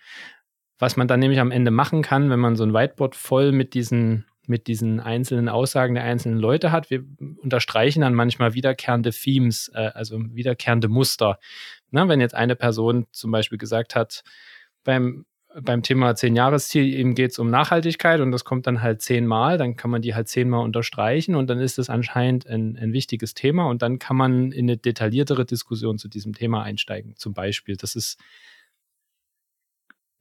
Was man dann nämlich am Ende machen kann, wenn man so ein Whiteboard voll mit diesen mit diesen einzelnen Aussagen der einzelnen Leute hat. Wir unterstreichen dann manchmal wiederkehrende Themes, äh, also wiederkehrende Muster. Na, wenn jetzt eine Person zum Beispiel gesagt hat, beim beim Thema Zehn-Jahres-Ziel geht es um Nachhaltigkeit und das kommt dann halt zehnmal, dann kann man die halt zehnmal unterstreichen und dann ist es anscheinend ein, ein wichtiges Thema und dann kann man in eine detailliertere Diskussion zu diesem Thema einsteigen. Zum Beispiel, das ist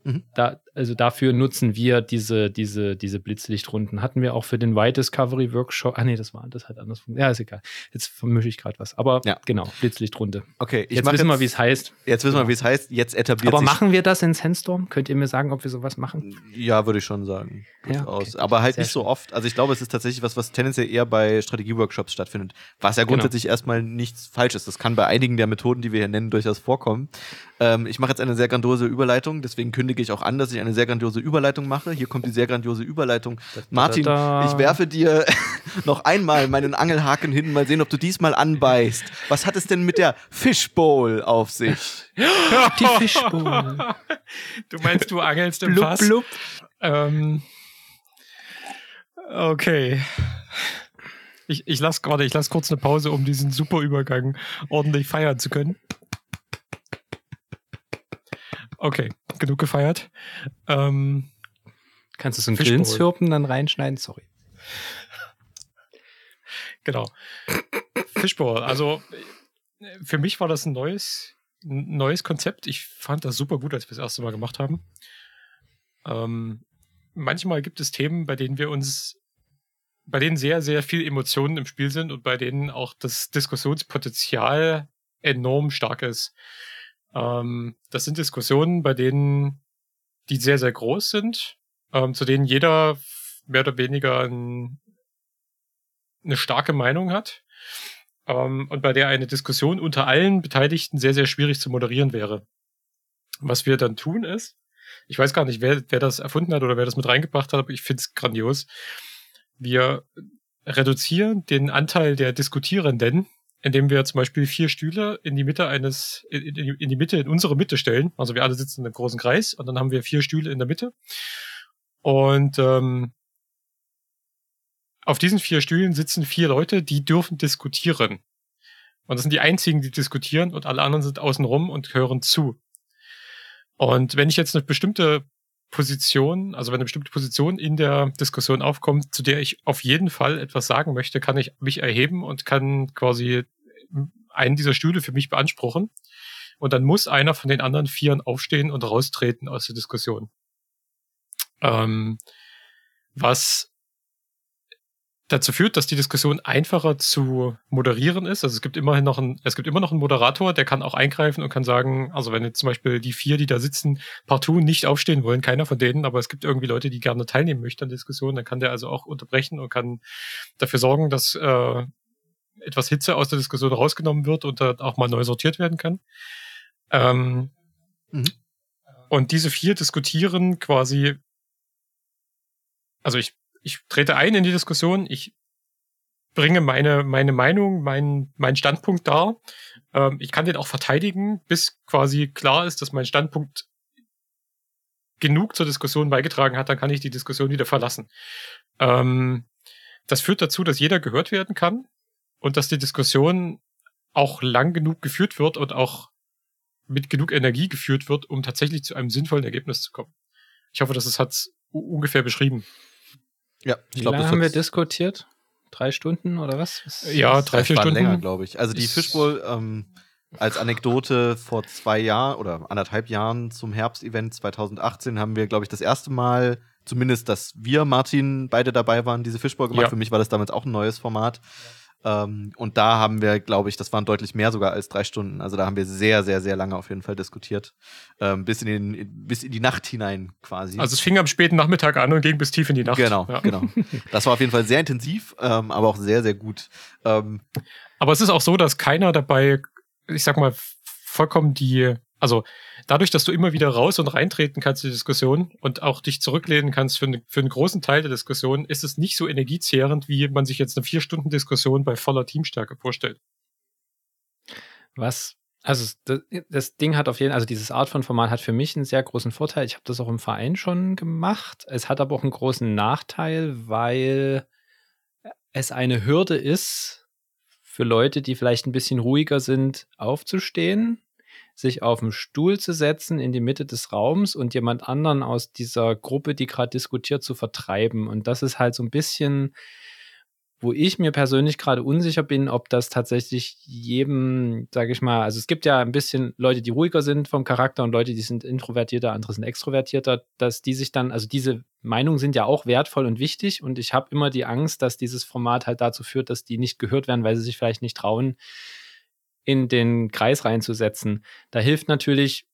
Mhm. Da, also dafür nutzen wir diese, diese, diese Blitzlichtrunden. Hatten wir auch für den White Discovery Workshop. Ah nee, das war, das hat anders funktioniert. Ja, ist egal. Jetzt vermische ich gerade was. Aber ja. genau, Blitzlichtrunde. Okay, ich jetzt wissen wir, wie es heißt. Jetzt wissen wir, wie es heißt. Jetzt etabliert Aber machen wir das in Sandstorm? Könnt ihr mir sagen, ob wir sowas machen? Ja, würde ich schon sagen. Ja, okay. Aber halt Sehr nicht so oft. Also ich glaube, es ist tatsächlich was, was tendenziell eher bei Strategie-Workshops stattfindet. Was ja genau. grundsätzlich genau. erstmal nichts falsch ist. Das kann bei einigen der Methoden, die wir hier nennen, durchaus vorkommen. Ähm, ich mache jetzt eine sehr grandiose Überleitung, deswegen kündige ich auch an, dass ich eine sehr grandiose Überleitung mache. Hier kommt die sehr grandiose Überleitung. Martin, ich werfe dir noch einmal meinen Angelhaken hin, mal sehen, ob du diesmal anbeißt. Was hat es denn mit der Fishbowl auf sich? Die Fishbowl. Du meinst, du angelst im blub, Fass? Blub. Ähm, okay. Ich, ich lasse gerade, ich lasse kurz eine Pause, um diesen super Übergang ordentlich feiern zu können. Okay, genug gefeiert. Ähm, Kannst du so einen Grillenzirpen dann reinschneiden? Sorry. Genau. Fishbowl. Also für mich war das ein neues, ein neues Konzept. Ich fand das super gut, als wir das erste Mal gemacht haben. Ähm, manchmal gibt es Themen, bei denen wir uns, bei denen sehr, sehr viel Emotionen im Spiel sind und bei denen auch das Diskussionspotenzial enorm stark ist. Ähm, das sind Diskussionen, bei denen die sehr, sehr groß sind, ähm, zu denen jeder mehr oder weniger ein, eine starke Meinung hat ähm, und bei der eine Diskussion unter allen Beteiligten sehr, sehr schwierig zu moderieren wäre. Was wir dann tun ist, ich weiß gar nicht, wer, wer das erfunden hat oder wer das mit reingebracht hat, aber ich finde es grandios. Wir reduzieren den Anteil der Diskutierenden indem wir zum Beispiel vier Stühle in die Mitte eines, in, in, die Mitte, in unsere Mitte stellen. Also wir alle sitzen in einem großen Kreis und dann haben wir vier Stühle in der Mitte. Und ähm, auf diesen vier Stühlen sitzen vier Leute, die dürfen diskutieren. Und das sind die einzigen, die diskutieren und alle anderen sind außenrum und hören zu. Und wenn ich jetzt eine bestimmte Position, also wenn eine bestimmte Position in der Diskussion aufkommt, zu der ich auf jeden Fall etwas sagen möchte, kann ich mich erheben und kann quasi einen dieser Stühle für mich beanspruchen. Und dann muss einer von den anderen Vieren aufstehen und raustreten aus der Diskussion. Ähm, was dazu führt, dass die Diskussion einfacher zu moderieren ist. Also es gibt immerhin noch ein, es gibt immer noch einen Moderator, der kann auch eingreifen und kann sagen, also wenn jetzt zum Beispiel die vier, die da sitzen, partout nicht aufstehen wollen, keiner von denen, aber es gibt irgendwie Leute, die gerne teilnehmen möchten an der Diskussion, dann kann der also auch unterbrechen und kann dafür sorgen, dass äh, etwas Hitze aus der Diskussion rausgenommen wird und da auch mal neu sortiert werden kann. Ähm, mhm. Und diese vier diskutieren quasi, also ich ich trete ein in die Diskussion, ich bringe meine, meine Meinung, mein, mein Standpunkt dar. Ähm, ich kann den auch verteidigen, bis quasi klar ist, dass mein Standpunkt genug zur Diskussion beigetragen hat, dann kann ich die Diskussion wieder verlassen. Ähm, das führt dazu, dass jeder gehört werden kann und dass die Diskussion auch lang genug geführt wird und auch mit genug Energie geführt wird, um tatsächlich zu einem sinnvollen Ergebnis zu kommen. Ich hoffe, das hat ungefähr beschrieben. Ja, ich glaube, haben wir diskutiert? Drei Stunden oder was? was ja, drei, vier Stunden. länger, glaube ich. Also die Fishbowl ähm, als Anekdote vor zwei Jahren oder anderthalb Jahren zum Herbstevent 2018 haben wir, glaube ich, das erste Mal, zumindest, dass wir, Martin, beide dabei waren, diese Fishbowl gemacht. Ja. Für mich war das damals auch ein neues Format. Ja. Ähm, und da haben wir, glaube ich, das waren deutlich mehr sogar als drei Stunden. Also da haben wir sehr, sehr, sehr lange auf jeden Fall diskutiert. Ähm, bis, in den, bis in die Nacht hinein quasi. Also es fing am späten Nachmittag an und ging bis tief in die Nacht. Genau, ja. genau. Das war auf jeden Fall sehr intensiv, ähm, aber auch sehr, sehr gut. Ähm, aber es ist auch so, dass keiner dabei, ich sag mal, vollkommen die also dadurch, dass du immer wieder raus und reintreten kannst in die Diskussion und auch dich zurücklehnen kannst für, für einen großen Teil der Diskussion, ist es nicht so energiezehrend, wie man sich jetzt eine vier Stunden Diskussion bei voller Teamstärke vorstellt. Was, also das, das Ding hat auf jeden Fall, also dieses Art von Format hat für mich einen sehr großen Vorteil. Ich habe das auch im Verein schon gemacht. Es hat aber auch einen großen Nachteil, weil es eine Hürde ist, für Leute, die vielleicht ein bisschen ruhiger sind, aufzustehen sich auf den Stuhl zu setzen in die Mitte des Raums und jemand anderen aus dieser Gruppe, die gerade diskutiert, zu vertreiben. Und das ist halt so ein bisschen wo ich mir persönlich gerade unsicher bin, ob das tatsächlich jedem, sage ich mal, also es gibt ja ein bisschen Leute, die ruhiger sind vom Charakter und Leute, die sind introvertierter, andere sind extrovertierter, dass die sich dann, also diese Meinungen sind ja auch wertvoll und wichtig und ich habe immer die Angst, dass dieses Format halt dazu führt, dass die nicht gehört werden, weil sie sich vielleicht nicht trauen, in den Kreis reinzusetzen. Da hilft natürlich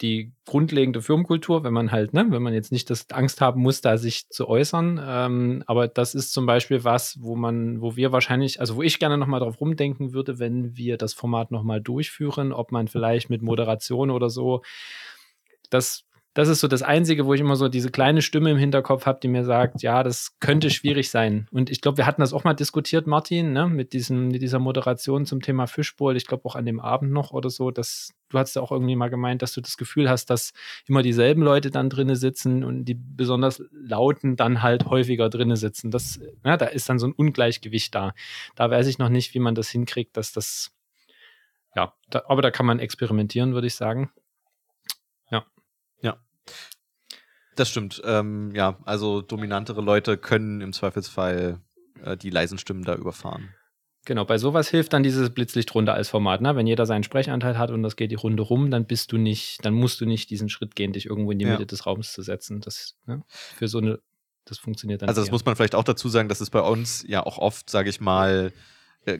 die grundlegende Firmenkultur, wenn man halt, ne, wenn man jetzt nicht das Angst haben muss, da sich zu äußern. Ähm, aber das ist zum Beispiel was, wo man, wo wir wahrscheinlich, also wo ich gerne nochmal drauf rumdenken würde, wenn wir das Format nochmal durchführen, ob man vielleicht mit Moderation oder so das das ist so das Einzige, wo ich immer so diese kleine Stimme im Hinterkopf habe, die mir sagt, ja, das könnte schwierig sein. Und ich glaube, wir hatten das auch mal diskutiert, Martin, ne, mit, diesem, mit dieser Moderation zum Thema Fischbowl. Ich glaube auch an dem Abend noch oder so, dass du hast ja auch irgendwie mal gemeint, dass du das Gefühl hast, dass immer dieselben Leute dann drinnen sitzen und die besonders lauten dann halt häufiger drinnen sitzen. Das, ja, da ist dann so ein Ungleichgewicht da. Da weiß ich noch nicht, wie man das hinkriegt, dass das, ja, da, aber da kann man experimentieren, würde ich sagen. Das stimmt. Ähm, ja, also dominantere Leute können im Zweifelsfall äh, die leisen Stimmen da überfahren. Genau, bei sowas hilft dann dieses Blitzlichtrunde als Format. Ne? Wenn jeder seinen Sprechanteil hat und das geht die Runde rum, dann bist du nicht, dann musst du nicht diesen Schritt gehen, dich irgendwo in die ja. Mitte des Raums zu setzen. Das ne? für so eine, das funktioniert dann. Also das eher. muss man vielleicht auch dazu sagen, dass es bei uns ja auch oft, sage ich mal,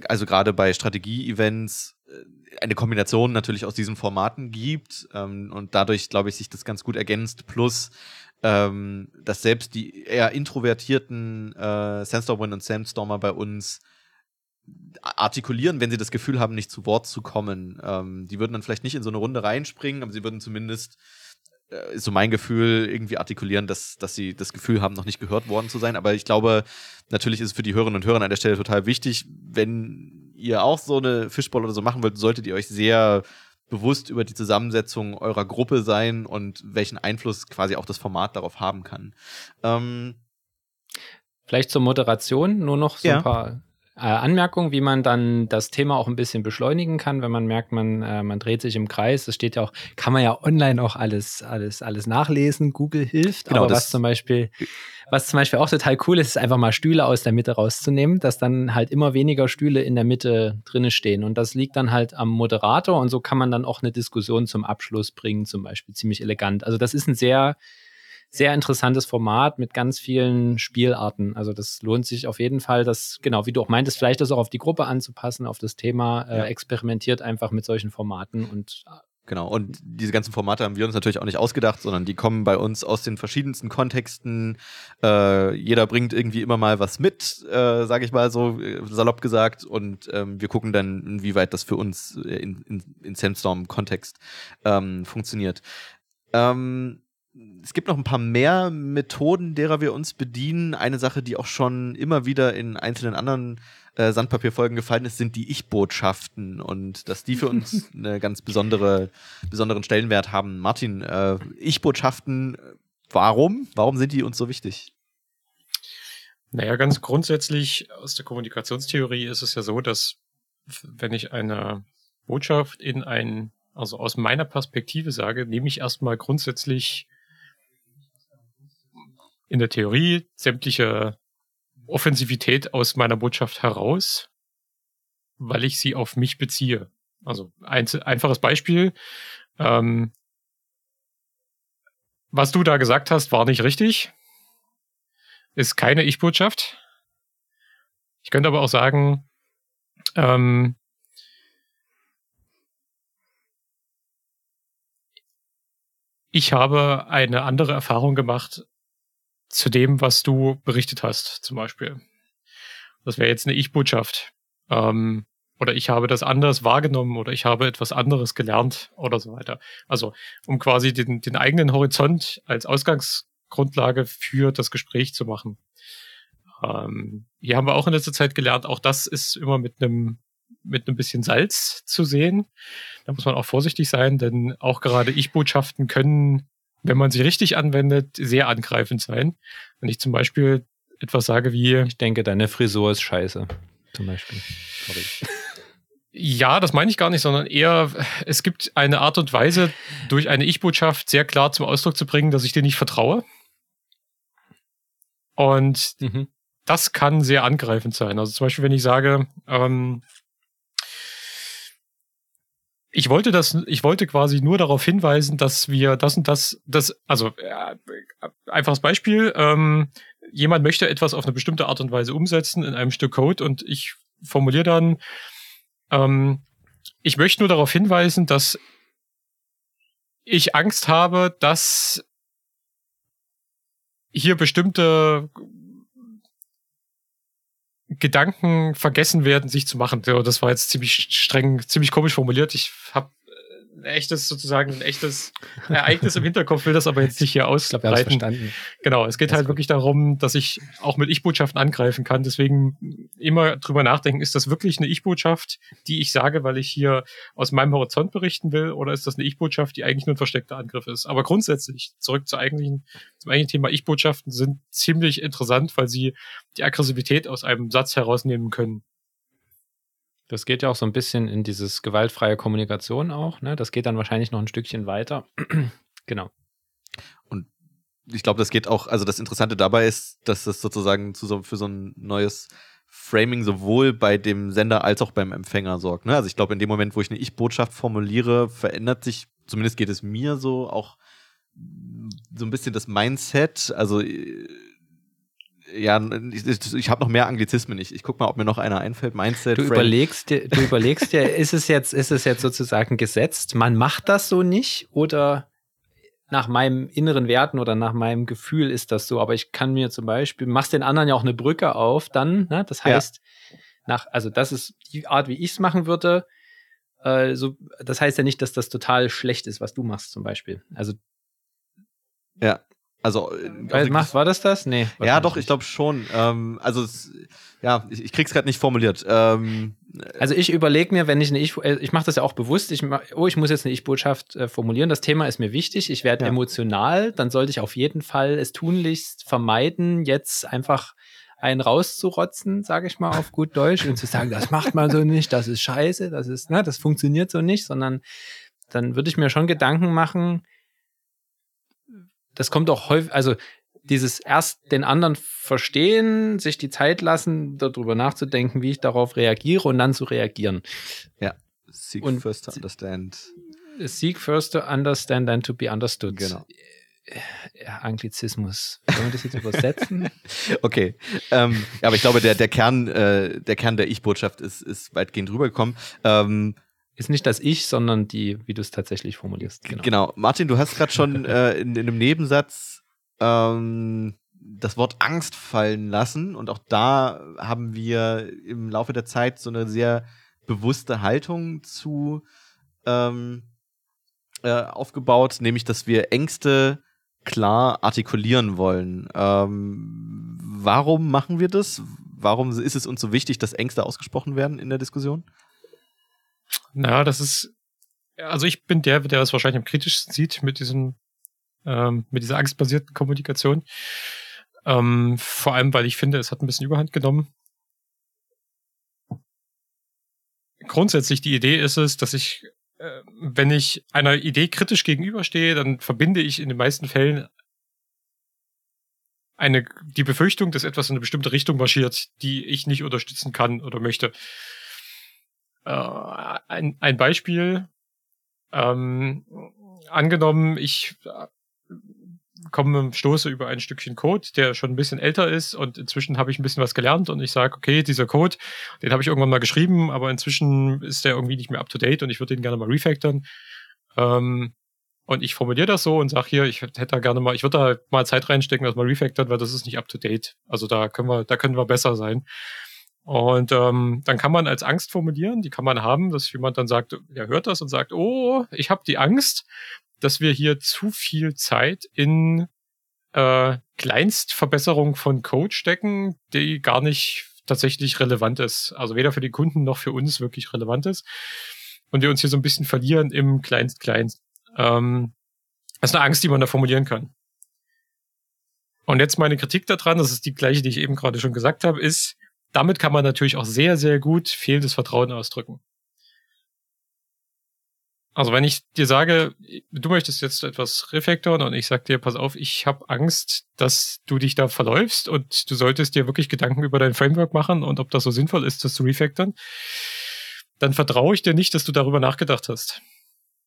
also gerade bei Strategie-Events äh, eine Kombination natürlich aus diesen Formaten gibt ähm, und dadurch, glaube ich, sich das ganz gut ergänzt. Plus ähm, dass selbst die eher introvertierten äh, Sandstormer und Sandstormer bei uns artikulieren, wenn sie das Gefühl haben, nicht zu Wort zu kommen. Ähm, die würden dann vielleicht nicht in so eine Runde reinspringen, aber sie würden zumindest, äh, so mein Gefühl, irgendwie artikulieren, dass, dass sie das Gefühl haben, noch nicht gehört worden zu sein. Aber ich glaube, natürlich ist es für die Hörerinnen und Hörer an der Stelle total wichtig, wenn ihr auch so eine Fischball oder so machen wollt, solltet ihr euch sehr bewusst über die Zusammensetzung eurer Gruppe sein und welchen Einfluss quasi auch das Format darauf haben kann. Ähm, Vielleicht zur Moderation nur noch so ja. ein paar äh, Anmerkung, wie man dann das Thema auch ein bisschen beschleunigen kann, wenn man merkt, man, äh, man dreht sich im Kreis. Das steht ja auch, kann man ja online auch alles, alles, alles nachlesen. Google hilft. Genau, aber was zum Beispiel, was zum Beispiel auch total cool ist, ist einfach mal Stühle aus der Mitte rauszunehmen, dass dann halt immer weniger Stühle in der Mitte drinne stehen. Und das liegt dann halt am Moderator und so kann man dann auch eine Diskussion zum Abschluss bringen, zum Beispiel ziemlich elegant. Also das ist ein sehr sehr interessantes Format mit ganz vielen Spielarten. Also das lohnt sich auf jeden Fall, das, genau, wie du auch meintest, vielleicht das auch auf die Gruppe anzupassen, auf das Thema, äh, ja. experimentiert einfach mit solchen Formaten und äh, Genau, und diese ganzen Formate haben wir uns natürlich auch nicht ausgedacht, sondern die kommen bei uns aus den verschiedensten Kontexten. Äh, jeder bringt irgendwie immer mal was mit, äh, sage ich mal so äh, salopp gesagt, und ähm, wir gucken dann, inwieweit das für uns äh, in, in, in Sandstorm-Kontext ähm, funktioniert. Ähm, es gibt noch ein paar mehr Methoden, derer wir uns bedienen. Eine Sache, die auch schon immer wieder in einzelnen anderen äh, Sandpapierfolgen gefallen ist, sind die Ich-Botschaften und dass die für uns einen ganz besondere, besonderen Stellenwert haben. Martin, äh, Ich-Botschaften, warum? Warum sind die uns so wichtig? Naja, ganz grundsätzlich aus der Kommunikationstheorie ist es ja so, dass wenn ich eine Botschaft in ein, also aus meiner Perspektive sage, nehme ich erstmal grundsätzlich in der Theorie sämtliche Offensivität aus meiner Botschaft heraus, weil ich sie auf mich beziehe. Also ein einfaches Beispiel. Ähm, was du da gesagt hast, war nicht richtig. Ist keine Ich-Botschaft. Ich könnte aber auch sagen, ähm, ich habe eine andere Erfahrung gemacht zu dem, was du berichtet hast, zum Beispiel. Das wäre jetzt eine Ich-Botschaft. Ähm, oder ich habe das anders wahrgenommen oder ich habe etwas anderes gelernt oder so weiter. Also um quasi den, den eigenen Horizont als Ausgangsgrundlage für das Gespräch zu machen. Ähm, hier haben wir auch in letzter Zeit gelernt, auch das ist immer mit einem mit einem bisschen Salz zu sehen. Da muss man auch vorsichtig sein, denn auch gerade Ich-Botschaften können wenn man sie richtig anwendet, sehr angreifend sein. Wenn ich zum Beispiel etwas sage wie. Ich denke, deine Frisur ist scheiße. Zum Beispiel. Sorry. Ja, das meine ich gar nicht, sondern eher, es gibt eine Art und Weise, durch eine Ich-Botschaft sehr klar zum Ausdruck zu bringen, dass ich dir nicht vertraue. Und mhm. das kann sehr angreifend sein. Also zum Beispiel, wenn ich sage, ähm, ich wollte das, ich wollte quasi nur darauf hinweisen, dass wir das und das, das, also äh, einfaches Beispiel, ähm, jemand möchte etwas auf eine bestimmte Art und Weise umsetzen in einem Stück Code und ich formuliere dann, ähm, ich möchte nur darauf hinweisen, dass ich Angst habe, dass hier bestimmte Gedanken vergessen werden, sich zu machen. Das war jetzt ziemlich streng, ziemlich komisch formuliert. Ich habe ein echtes, sozusagen ein echtes Ereignis im Hinterkopf, will das aber jetzt nicht hier ausbreiten. Ich verstanden. Genau, es geht das halt wirklich darum, dass ich auch mit Ich-Botschaften angreifen kann. Deswegen immer drüber nachdenken, ist das wirklich eine Ich-Botschaft, die ich sage, weil ich hier aus meinem Horizont berichten will, oder ist das eine Ich-Botschaft, die eigentlich nur ein versteckter Angriff ist? Aber grundsätzlich, zurück zu eigentlichen, zum eigentlichen Thema Ich-Botschaften sind ziemlich interessant, weil sie die Aggressivität aus einem Satz herausnehmen können. Das geht ja auch so ein bisschen in dieses gewaltfreie Kommunikation auch. Ne? Das geht dann wahrscheinlich noch ein Stückchen weiter. genau. Und ich glaube, das geht auch, also das Interessante dabei ist, dass das sozusagen so, für so ein neues Framing sowohl bei dem Sender als auch beim Empfänger sorgt. Ne? Also ich glaube, in dem Moment, wo ich eine Ich-Botschaft formuliere, verändert sich, zumindest geht es mir so, auch so ein bisschen das Mindset. Also äh, ja, ich, ich habe noch mehr Anglizismen. Ich, ich guck mal, ob mir noch einer einfällt. Mindset. Du überlegst dir, du überlegst dir, ist es jetzt, ist es jetzt sozusagen gesetzt? Man macht das so nicht oder nach meinem inneren Werten oder nach meinem Gefühl ist das so. Aber ich kann mir zum Beispiel, machst den anderen ja auch eine Brücke auf, dann, ne? Das heißt, ja. nach, also das ist die Art, wie ich es machen würde. Äh, so, das heißt ja nicht, dass das total schlecht ist, was du machst, zum Beispiel. Also ja. Also, also macht, war das das? Nee. Ja, doch, ich glaube schon. Ähm, also, es, ja, ich, ich krieg's gerade nicht formuliert. Ähm, also ich überlege mir, wenn ich eine Ich, äh, ich mache das ja auch bewusst, ich mach, oh, ich muss jetzt eine Ich-Botschaft äh, formulieren, das Thema ist mir wichtig, ich werde ja. emotional, dann sollte ich auf jeden Fall es tunlichst vermeiden, jetzt einfach einen rauszurotzen, sage ich mal auf gut Deutsch, und zu sagen, das macht man so nicht, das ist scheiße, das ist, ne, das funktioniert so nicht, sondern dann würde ich mir schon Gedanken machen, das kommt auch häufig, also dieses erst den anderen verstehen, sich die Zeit lassen, darüber nachzudenken, wie ich darauf reagiere und dann zu reagieren. Ja. Seek und first to understand. Seek first to understand and to be understood. Genau. Ja, Anglizismus. Sollen wir das jetzt übersetzen? okay. Ähm, ja, aber ich glaube, der, der, Kern, äh, der Kern der Ich-Botschaft ist, ist weitgehend rübergekommen. Ähm, ist nicht das Ich, sondern die, wie du es tatsächlich formulierst. Genau. genau. Martin, du hast gerade schon äh, in, in, einem Nebensatz ähm, das Wort Angst fallen lassen. Und auch da haben wir im Laufe der Zeit so eine sehr bewusste Haltung zu ähm, äh, aufgebaut, nämlich dass wir Ängste klar artikulieren wollen. Ähm, warum machen wir das? Warum ist es uns so wichtig, dass Ängste ausgesprochen werden in der Diskussion? Naja, das ist, also ich bin der, der das wahrscheinlich am kritischsten sieht mit diesem, ähm, mit dieser angstbasierten Kommunikation. Ähm, vor allem, weil ich finde, es hat ein bisschen Überhand genommen. Grundsätzlich die Idee ist es, dass ich, äh, wenn ich einer Idee kritisch gegenüberstehe, dann verbinde ich in den meisten Fällen eine, die Befürchtung, dass etwas in eine bestimmte Richtung marschiert, die ich nicht unterstützen kann oder möchte. Äh, ein, ein Beispiel. Ähm, angenommen, ich äh, komme, stoße über ein Stückchen Code, der schon ein bisschen älter ist und inzwischen habe ich ein bisschen was gelernt und ich sage, okay, dieser Code, den habe ich irgendwann mal geschrieben, aber inzwischen ist der irgendwie nicht mehr up to date und ich würde den gerne mal refactoren. Ähm, und ich formuliere das so und sage hier, ich hätte da gerne mal, ich würde da mal Zeit reinstecken, das mal refactoren, weil das ist nicht up to date. Also da können wir, da können wir besser sein. Und ähm, dann kann man als Angst formulieren, die kann man haben, dass jemand dann sagt, er hört das und sagt, oh, ich habe die Angst, dass wir hier zu viel Zeit in äh, Kleinstverbesserung von Code stecken, die gar nicht tatsächlich relevant ist. Also weder für die Kunden noch für uns wirklich relevant ist. Und wir uns hier so ein bisschen verlieren im Kleinst-Kleinst. Ähm, das ist eine Angst, die man da formulieren kann. Und jetzt meine Kritik daran, das ist die gleiche, die ich eben gerade schon gesagt habe, ist, damit kann man natürlich auch sehr, sehr gut fehlendes Vertrauen ausdrücken. Also wenn ich dir sage, du möchtest jetzt etwas refactoren und ich sag dir, pass auf, ich habe Angst, dass du dich da verläufst und du solltest dir wirklich Gedanken über dein Framework machen und ob das so sinnvoll ist, das zu refactoren, dann vertraue ich dir nicht, dass du darüber nachgedacht hast.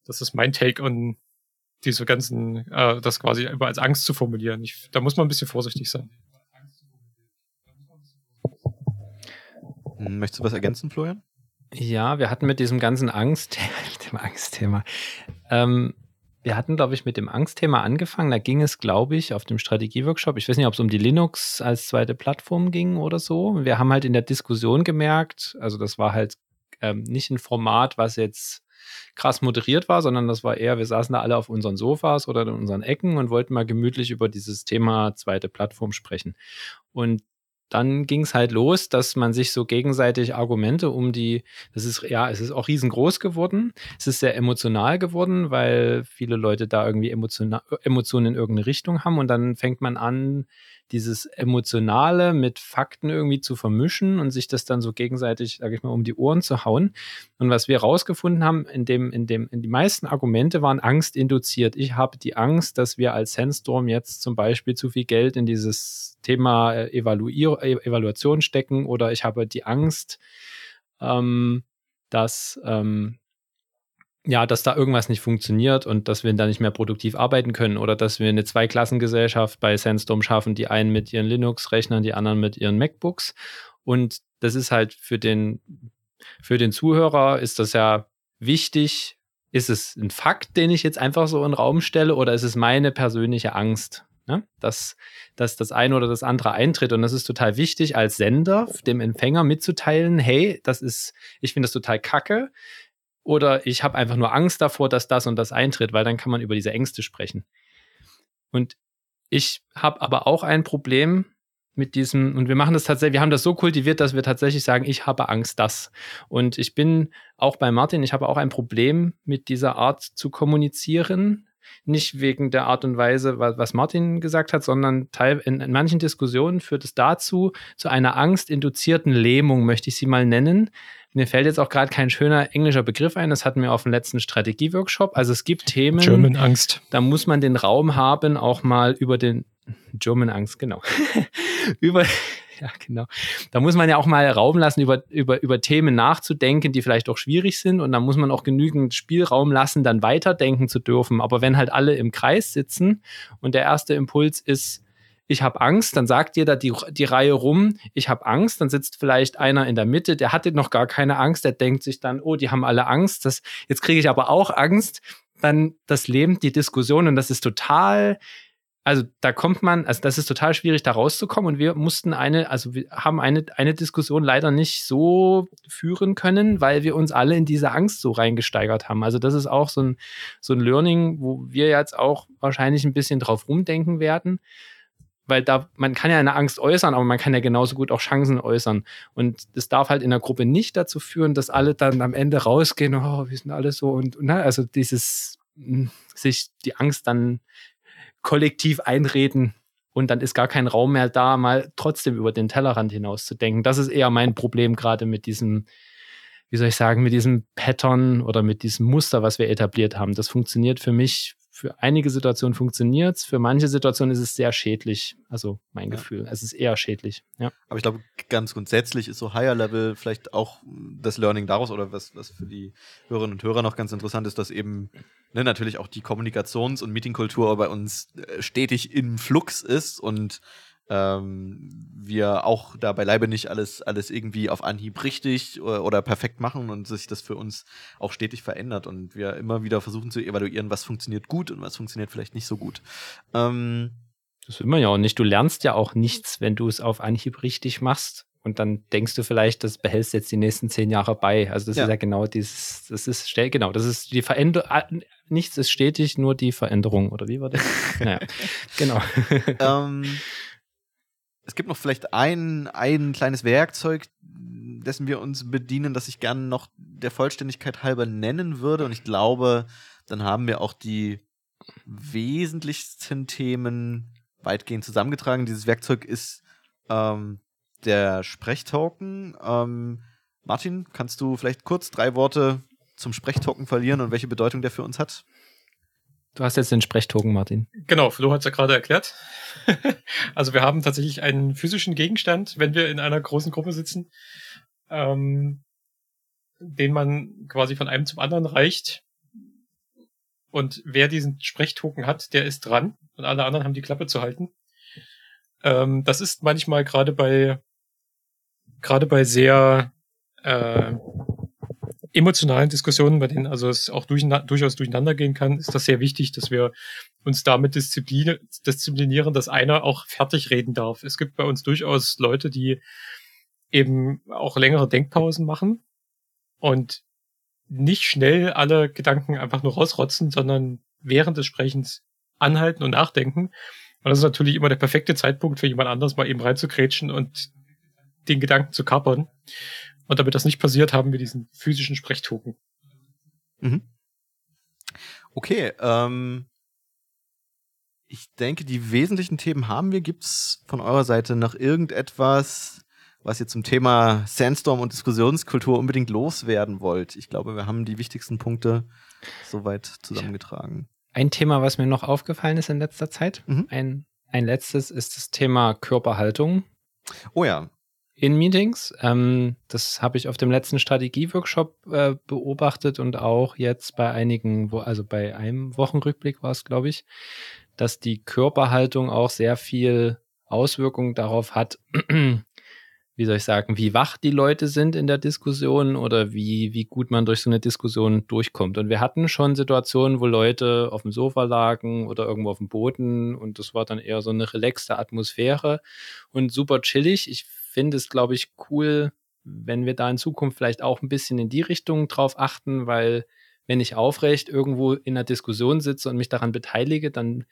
Das ist mein Take on diese ganzen, äh, das quasi als Angst zu formulieren. Ich, da muss man ein bisschen vorsichtig sein. Möchtest du was ergänzen, Florian? Ja, wir hatten mit diesem ganzen Angst, dem Angstthema, ähm, wir hatten, glaube ich, mit dem Angstthema angefangen. Da ging es, glaube ich, auf dem Strategieworkshop. Ich weiß nicht, ob es um die Linux als zweite Plattform ging oder so. Wir haben halt in der Diskussion gemerkt, also das war halt ähm, nicht ein Format, was jetzt krass moderiert war, sondern das war eher, wir saßen da alle auf unseren Sofas oder in unseren Ecken und wollten mal gemütlich über dieses Thema zweite Plattform sprechen. Und dann ging es halt los, dass man sich so gegenseitig Argumente um die, das ist, ja, es ist auch riesengroß geworden. Es ist sehr emotional geworden, weil viele Leute da irgendwie Emotionen in irgendeine Richtung haben und dann fängt man an, dieses Emotionale mit Fakten irgendwie zu vermischen und sich das dann so gegenseitig, sage ich mal, um die Ohren zu hauen. Und was wir rausgefunden haben, in dem, in dem, in die meisten Argumente waren Angst induziert. Ich habe die Angst, dass wir als Sandstorm jetzt zum Beispiel zu viel Geld in dieses Thema äh, Evaluier e-, Evaluation stecken oder ich habe die Angst, ähm, dass ähm, ja, dass da irgendwas nicht funktioniert und dass wir da nicht mehr produktiv arbeiten können oder dass wir eine Zweiklassengesellschaft bei Sandstorm schaffen, die einen mit ihren Linux-Rechnern, die anderen mit ihren MacBooks. Und das ist halt für den, für den Zuhörer ist das ja wichtig. Ist es ein Fakt, den ich jetzt einfach so in den Raum stelle oder ist es meine persönliche Angst? Ne? Dass, dass das eine oder das andere eintritt. Und das ist total wichtig, als Sender dem Empfänger mitzuteilen, hey, das ist, ich finde das total kacke oder ich habe einfach nur Angst davor, dass das und das eintritt, weil dann kann man über diese Ängste sprechen. Und ich habe aber auch ein Problem mit diesem, und wir machen das tatsächlich, wir haben das so kultiviert, dass wir tatsächlich sagen, ich habe Angst, das. Und ich bin auch bei Martin, ich habe auch ein Problem mit dieser Art zu kommunizieren. Nicht wegen der Art und Weise, was Martin gesagt hat, sondern in, in manchen Diskussionen führt es dazu, zu einer angstinduzierten Lähmung, möchte ich sie mal nennen, mir fällt jetzt auch gerade kein schöner englischer Begriff ein. Das hatten wir auf dem letzten Strategieworkshop. Also es gibt Themen. German Angst. Da muss man den Raum haben, auch mal über den German Angst, genau. über, ja, genau. Da muss man ja auch mal Raum lassen, über, über, über Themen nachzudenken, die vielleicht auch schwierig sind. Und da muss man auch genügend Spielraum lassen, dann weiterdenken zu dürfen. Aber wenn halt alle im Kreis sitzen und der erste Impuls ist, ich habe Angst, dann sagt jeder die, die Reihe rum, ich habe Angst, dann sitzt vielleicht einer in der Mitte, der hatte noch gar keine Angst, der denkt sich dann, oh, die haben alle Angst, das, jetzt kriege ich aber auch Angst, dann das lähmt die Diskussion und das ist total, also da kommt man, also das ist total schwierig, da rauszukommen und wir mussten eine, also wir haben eine, eine Diskussion leider nicht so führen können, weil wir uns alle in diese Angst so reingesteigert haben. Also das ist auch so ein, so ein Learning, wo wir jetzt auch wahrscheinlich ein bisschen drauf rumdenken werden weil da, man kann ja eine Angst äußern, aber man kann ja genauso gut auch Chancen äußern. Und das darf halt in der Gruppe nicht dazu führen, dass alle dann am Ende rausgehen, oh, wir sind alle so und, ne, also dieses, hm, sich die Angst dann kollektiv einreden und dann ist gar kein Raum mehr da, mal trotzdem über den Tellerrand hinaus zu denken. Das ist eher mein Problem gerade mit diesem, wie soll ich sagen, mit diesem Pattern oder mit diesem Muster, was wir etabliert haben. Das funktioniert für mich für einige Situationen funktioniert es, für manche Situationen ist es sehr schädlich. Also mein ja. Gefühl, es ist eher schädlich. Ja. Aber ich glaube, ganz grundsätzlich ist so Higher Level vielleicht auch das Learning daraus oder was, was für die Hörerinnen und Hörer noch ganz interessant ist, dass eben ne, natürlich auch die Kommunikations- und Meetingkultur bei uns äh, stetig in Flux ist und ähm, wir auch da beileibe nicht alles, alles irgendwie auf Anhieb richtig oder, oder, perfekt machen und sich das für uns auch stetig verändert und wir immer wieder versuchen zu evaluieren, was funktioniert gut und was funktioniert vielleicht nicht so gut. Ähm, das will man ja auch nicht. Du lernst ja auch nichts, wenn du es auf Anhieb richtig machst. Und dann denkst du vielleicht, das behältst jetzt die nächsten zehn Jahre bei. Also das ja. ist ja genau dieses, das ist genau, das ist die Veränderung. Nichts ist stetig, nur die Veränderung. Oder wie war das? naja, genau. ähm, es gibt noch vielleicht ein, ein kleines Werkzeug, dessen wir uns bedienen, das ich gerne noch der Vollständigkeit halber nennen würde. Und ich glaube, dann haben wir auch die wesentlichsten Themen weitgehend zusammengetragen. Dieses Werkzeug ist ähm, der Sprechtoken. Ähm, Martin, kannst du vielleicht kurz drei Worte zum Sprechtoken verlieren und welche Bedeutung der für uns hat? Du hast jetzt den Sprechtoken, Martin. Genau, Flo hat es ja gerade erklärt. also wir haben tatsächlich einen physischen Gegenstand, wenn wir in einer großen Gruppe sitzen, ähm, den man quasi von einem zum anderen reicht. Und wer diesen Sprechtoken hat, der ist dran und alle anderen haben die Klappe zu halten. Ähm, das ist manchmal gerade bei gerade bei sehr äh, emotionalen Diskussionen, bei denen also es auch durcheina durchaus durcheinander gehen kann, ist das sehr wichtig, dass wir uns damit Disziplin disziplinieren, dass einer auch fertig reden darf. Es gibt bei uns durchaus Leute, die eben auch längere Denkpausen machen und nicht schnell alle Gedanken einfach nur rausrotzen, sondern während des Sprechens anhalten und nachdenken. Und das ist natürlich immer der perfekte Zeitpunkt für jemand anderes mal eben reinzukrätschen und den Gedanken zu kapern. Und damit das nicht passiert, haben wir diesen physischen Sprechtoken. Mhm. Okay, ähm, ich denke, die wesentlichen Themen haben wir. Gibt's von eurer Seite noch irgendetwas, was ihr zum Thema Sandstorm und Diskussionskultur unbedingt loswerden wollt? Ich glaube, wir haben die wichtigsten Punkte soweit zusammengetragen. Ein Thema, was mir noch aufgefallen ist in letzter Zeit, mhm. ein, ein letztes ist das Thema Körperhaltung. Oh ja, in Meetings. Ähm, das habe ich auf dem letzten Strategieworkshop äh, beobachtet und auch jetzt bei einigen, wo, also bei einem Wochenrückblick war es, glaube ich, dass die Körperhaltung auch sehr viel Auswirkungen darauf hat, wie soll ich sagen, wie wach die Leute sind in der Diskussion oder wie, wie gut man durch so eine Diskussion durchkommt. Und wir hatten schon Situationen, wo Leute auf dem Sofa lagen oder irgendwo auf dem Boden und das war dann eher so eine relaxte Atmosphäre und super chillig. Ich finde es, glaube ich, cool, wenn wir da in Zukunft vielleicht auch ein bisschen in die Richtung drauf achten, weil wenn ich aufrecht irgendwo in einer Diskussion sitze und mich daran beteilige, dann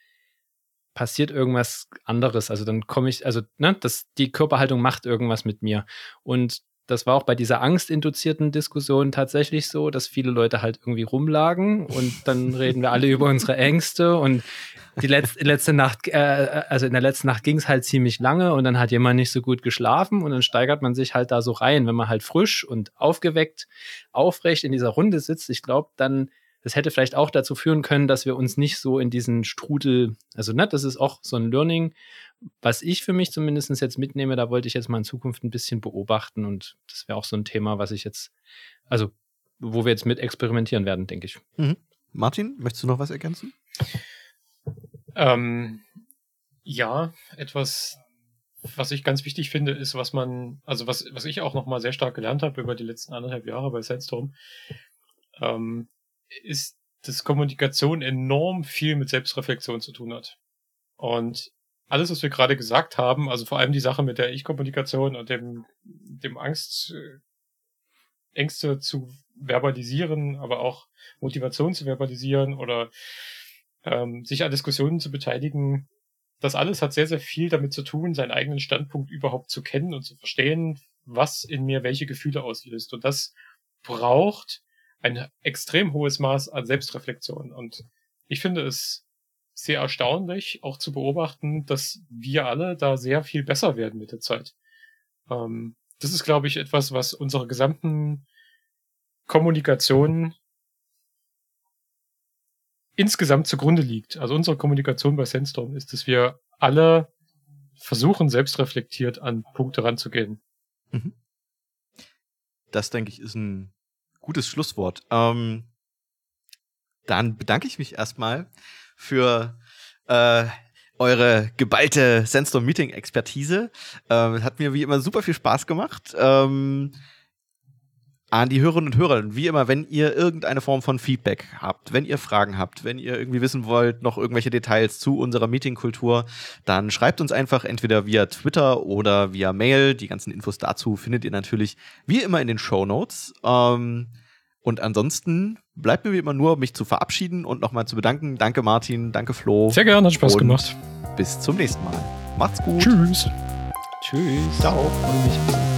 passiert irgendwas anderes. Also dann komme ich, also ne, das, die Körperhaltung macht irgendwas mit mir. Und das war auch bei dieser angstinduzierten Diskussion tatsächlich so, dass viele Leute halt irgendwie rumlagen und dann reden wir alle über unsere Ängste und die letzte, letzte Nacht, äh, also in der letzten Nacht ging es halt ziemlich lange und dann hat jemand nicht so gut geschlafen und dann steigert man sich halt da so rein. Wenn man halt frisch und aufgeweckt, aufrecht in dieser Runde sitzt, ich glaube, dann das hätte vielleicht auch dazu führen können, dass wir uns nicht so in diesen Strudel, also ne, das ist auch so ein Learning, was ich für mich zumindest jetzt mitnehme, da wollte ich jetzt mal in Zukunft ein bisschen beobachten und das wäre auch so ein Thema, was ich jetzt, also wo wir jetzt mit experimentieren werden, denke ich. Mhm. Martin, möchtest du noch was ergänzen? Ähm, ja, etwas, was ich ganz wichtig finde, ist, was man, also was, was ich auch nochmal sehr stark gelernt habe über die letzten anderthalb Jahre bei Sandstorm, ähm, ist, dass Kommunikation enorm viel mit Selbstreflexion zu tun hat. Und alles, was wir gerade gesagt haben, also vor allem die Sache mit der Ich-Kommunikation und dem, dem Angst, äh, Ängste zu verbalisieren, aber auch Motivation zu verbalisieren oder ähm, sich an Diskussionen zu beteiligen, das alles hat sehr, sehr viel damit zu tun, seinen eigenen Standpunkt überhaupt zu kennen und zu verstehen, was in mir welche Gefühle auslöst. Und das braucht ein extrem hohes Maß an Selbstreflexion. Und ich finde es sehr erstaunlich, auch zu beobachten, dass wir alle da sehr viel besser werden mit der Zeit. Ähm, das ist, glaube ich, etwas, was unsere gesamten Kommunikation insgesamt zugrunde liegt. Also unsere Kommunikation bei Sandstorm ist, dass wir alle versuchen, selbstreflektiert an Punkte ranzugehen. Mhm. Das, denke ich, ist ein gutes Schlusswort. Ähm, dann bedanke ich mich erstmal für äh, eure geballte Sandstorm Meeting Expertise. Ähm, hat mir wie immer super viel Spaß gemacht. Ähm, an die Hörerinnen und Hörer, wie immer, wenn ihr irgendeine Form von Feedback habt, wenn ihr Fragen habt, wenn ihr irgendwie wissen wollt, noch irgendwelche Details zu unserer Meetingkultur, dann schreibt uns einfach entweder via Twitter oder via Mail. Die ganzen Infos dazu findet ihr natürlich wie immer in den Show Notes. Ähm, und ansonsten bleibt mir wie immer nur, mich zu verabschieden und nochmal zu bedanken. Danke Martin, danke Flo. Sehr gerne, hat Spaß gemacht. Bis zum nächsten Mal. Macht's gut. Tschüss. Tschüss. Ciao. Und mich.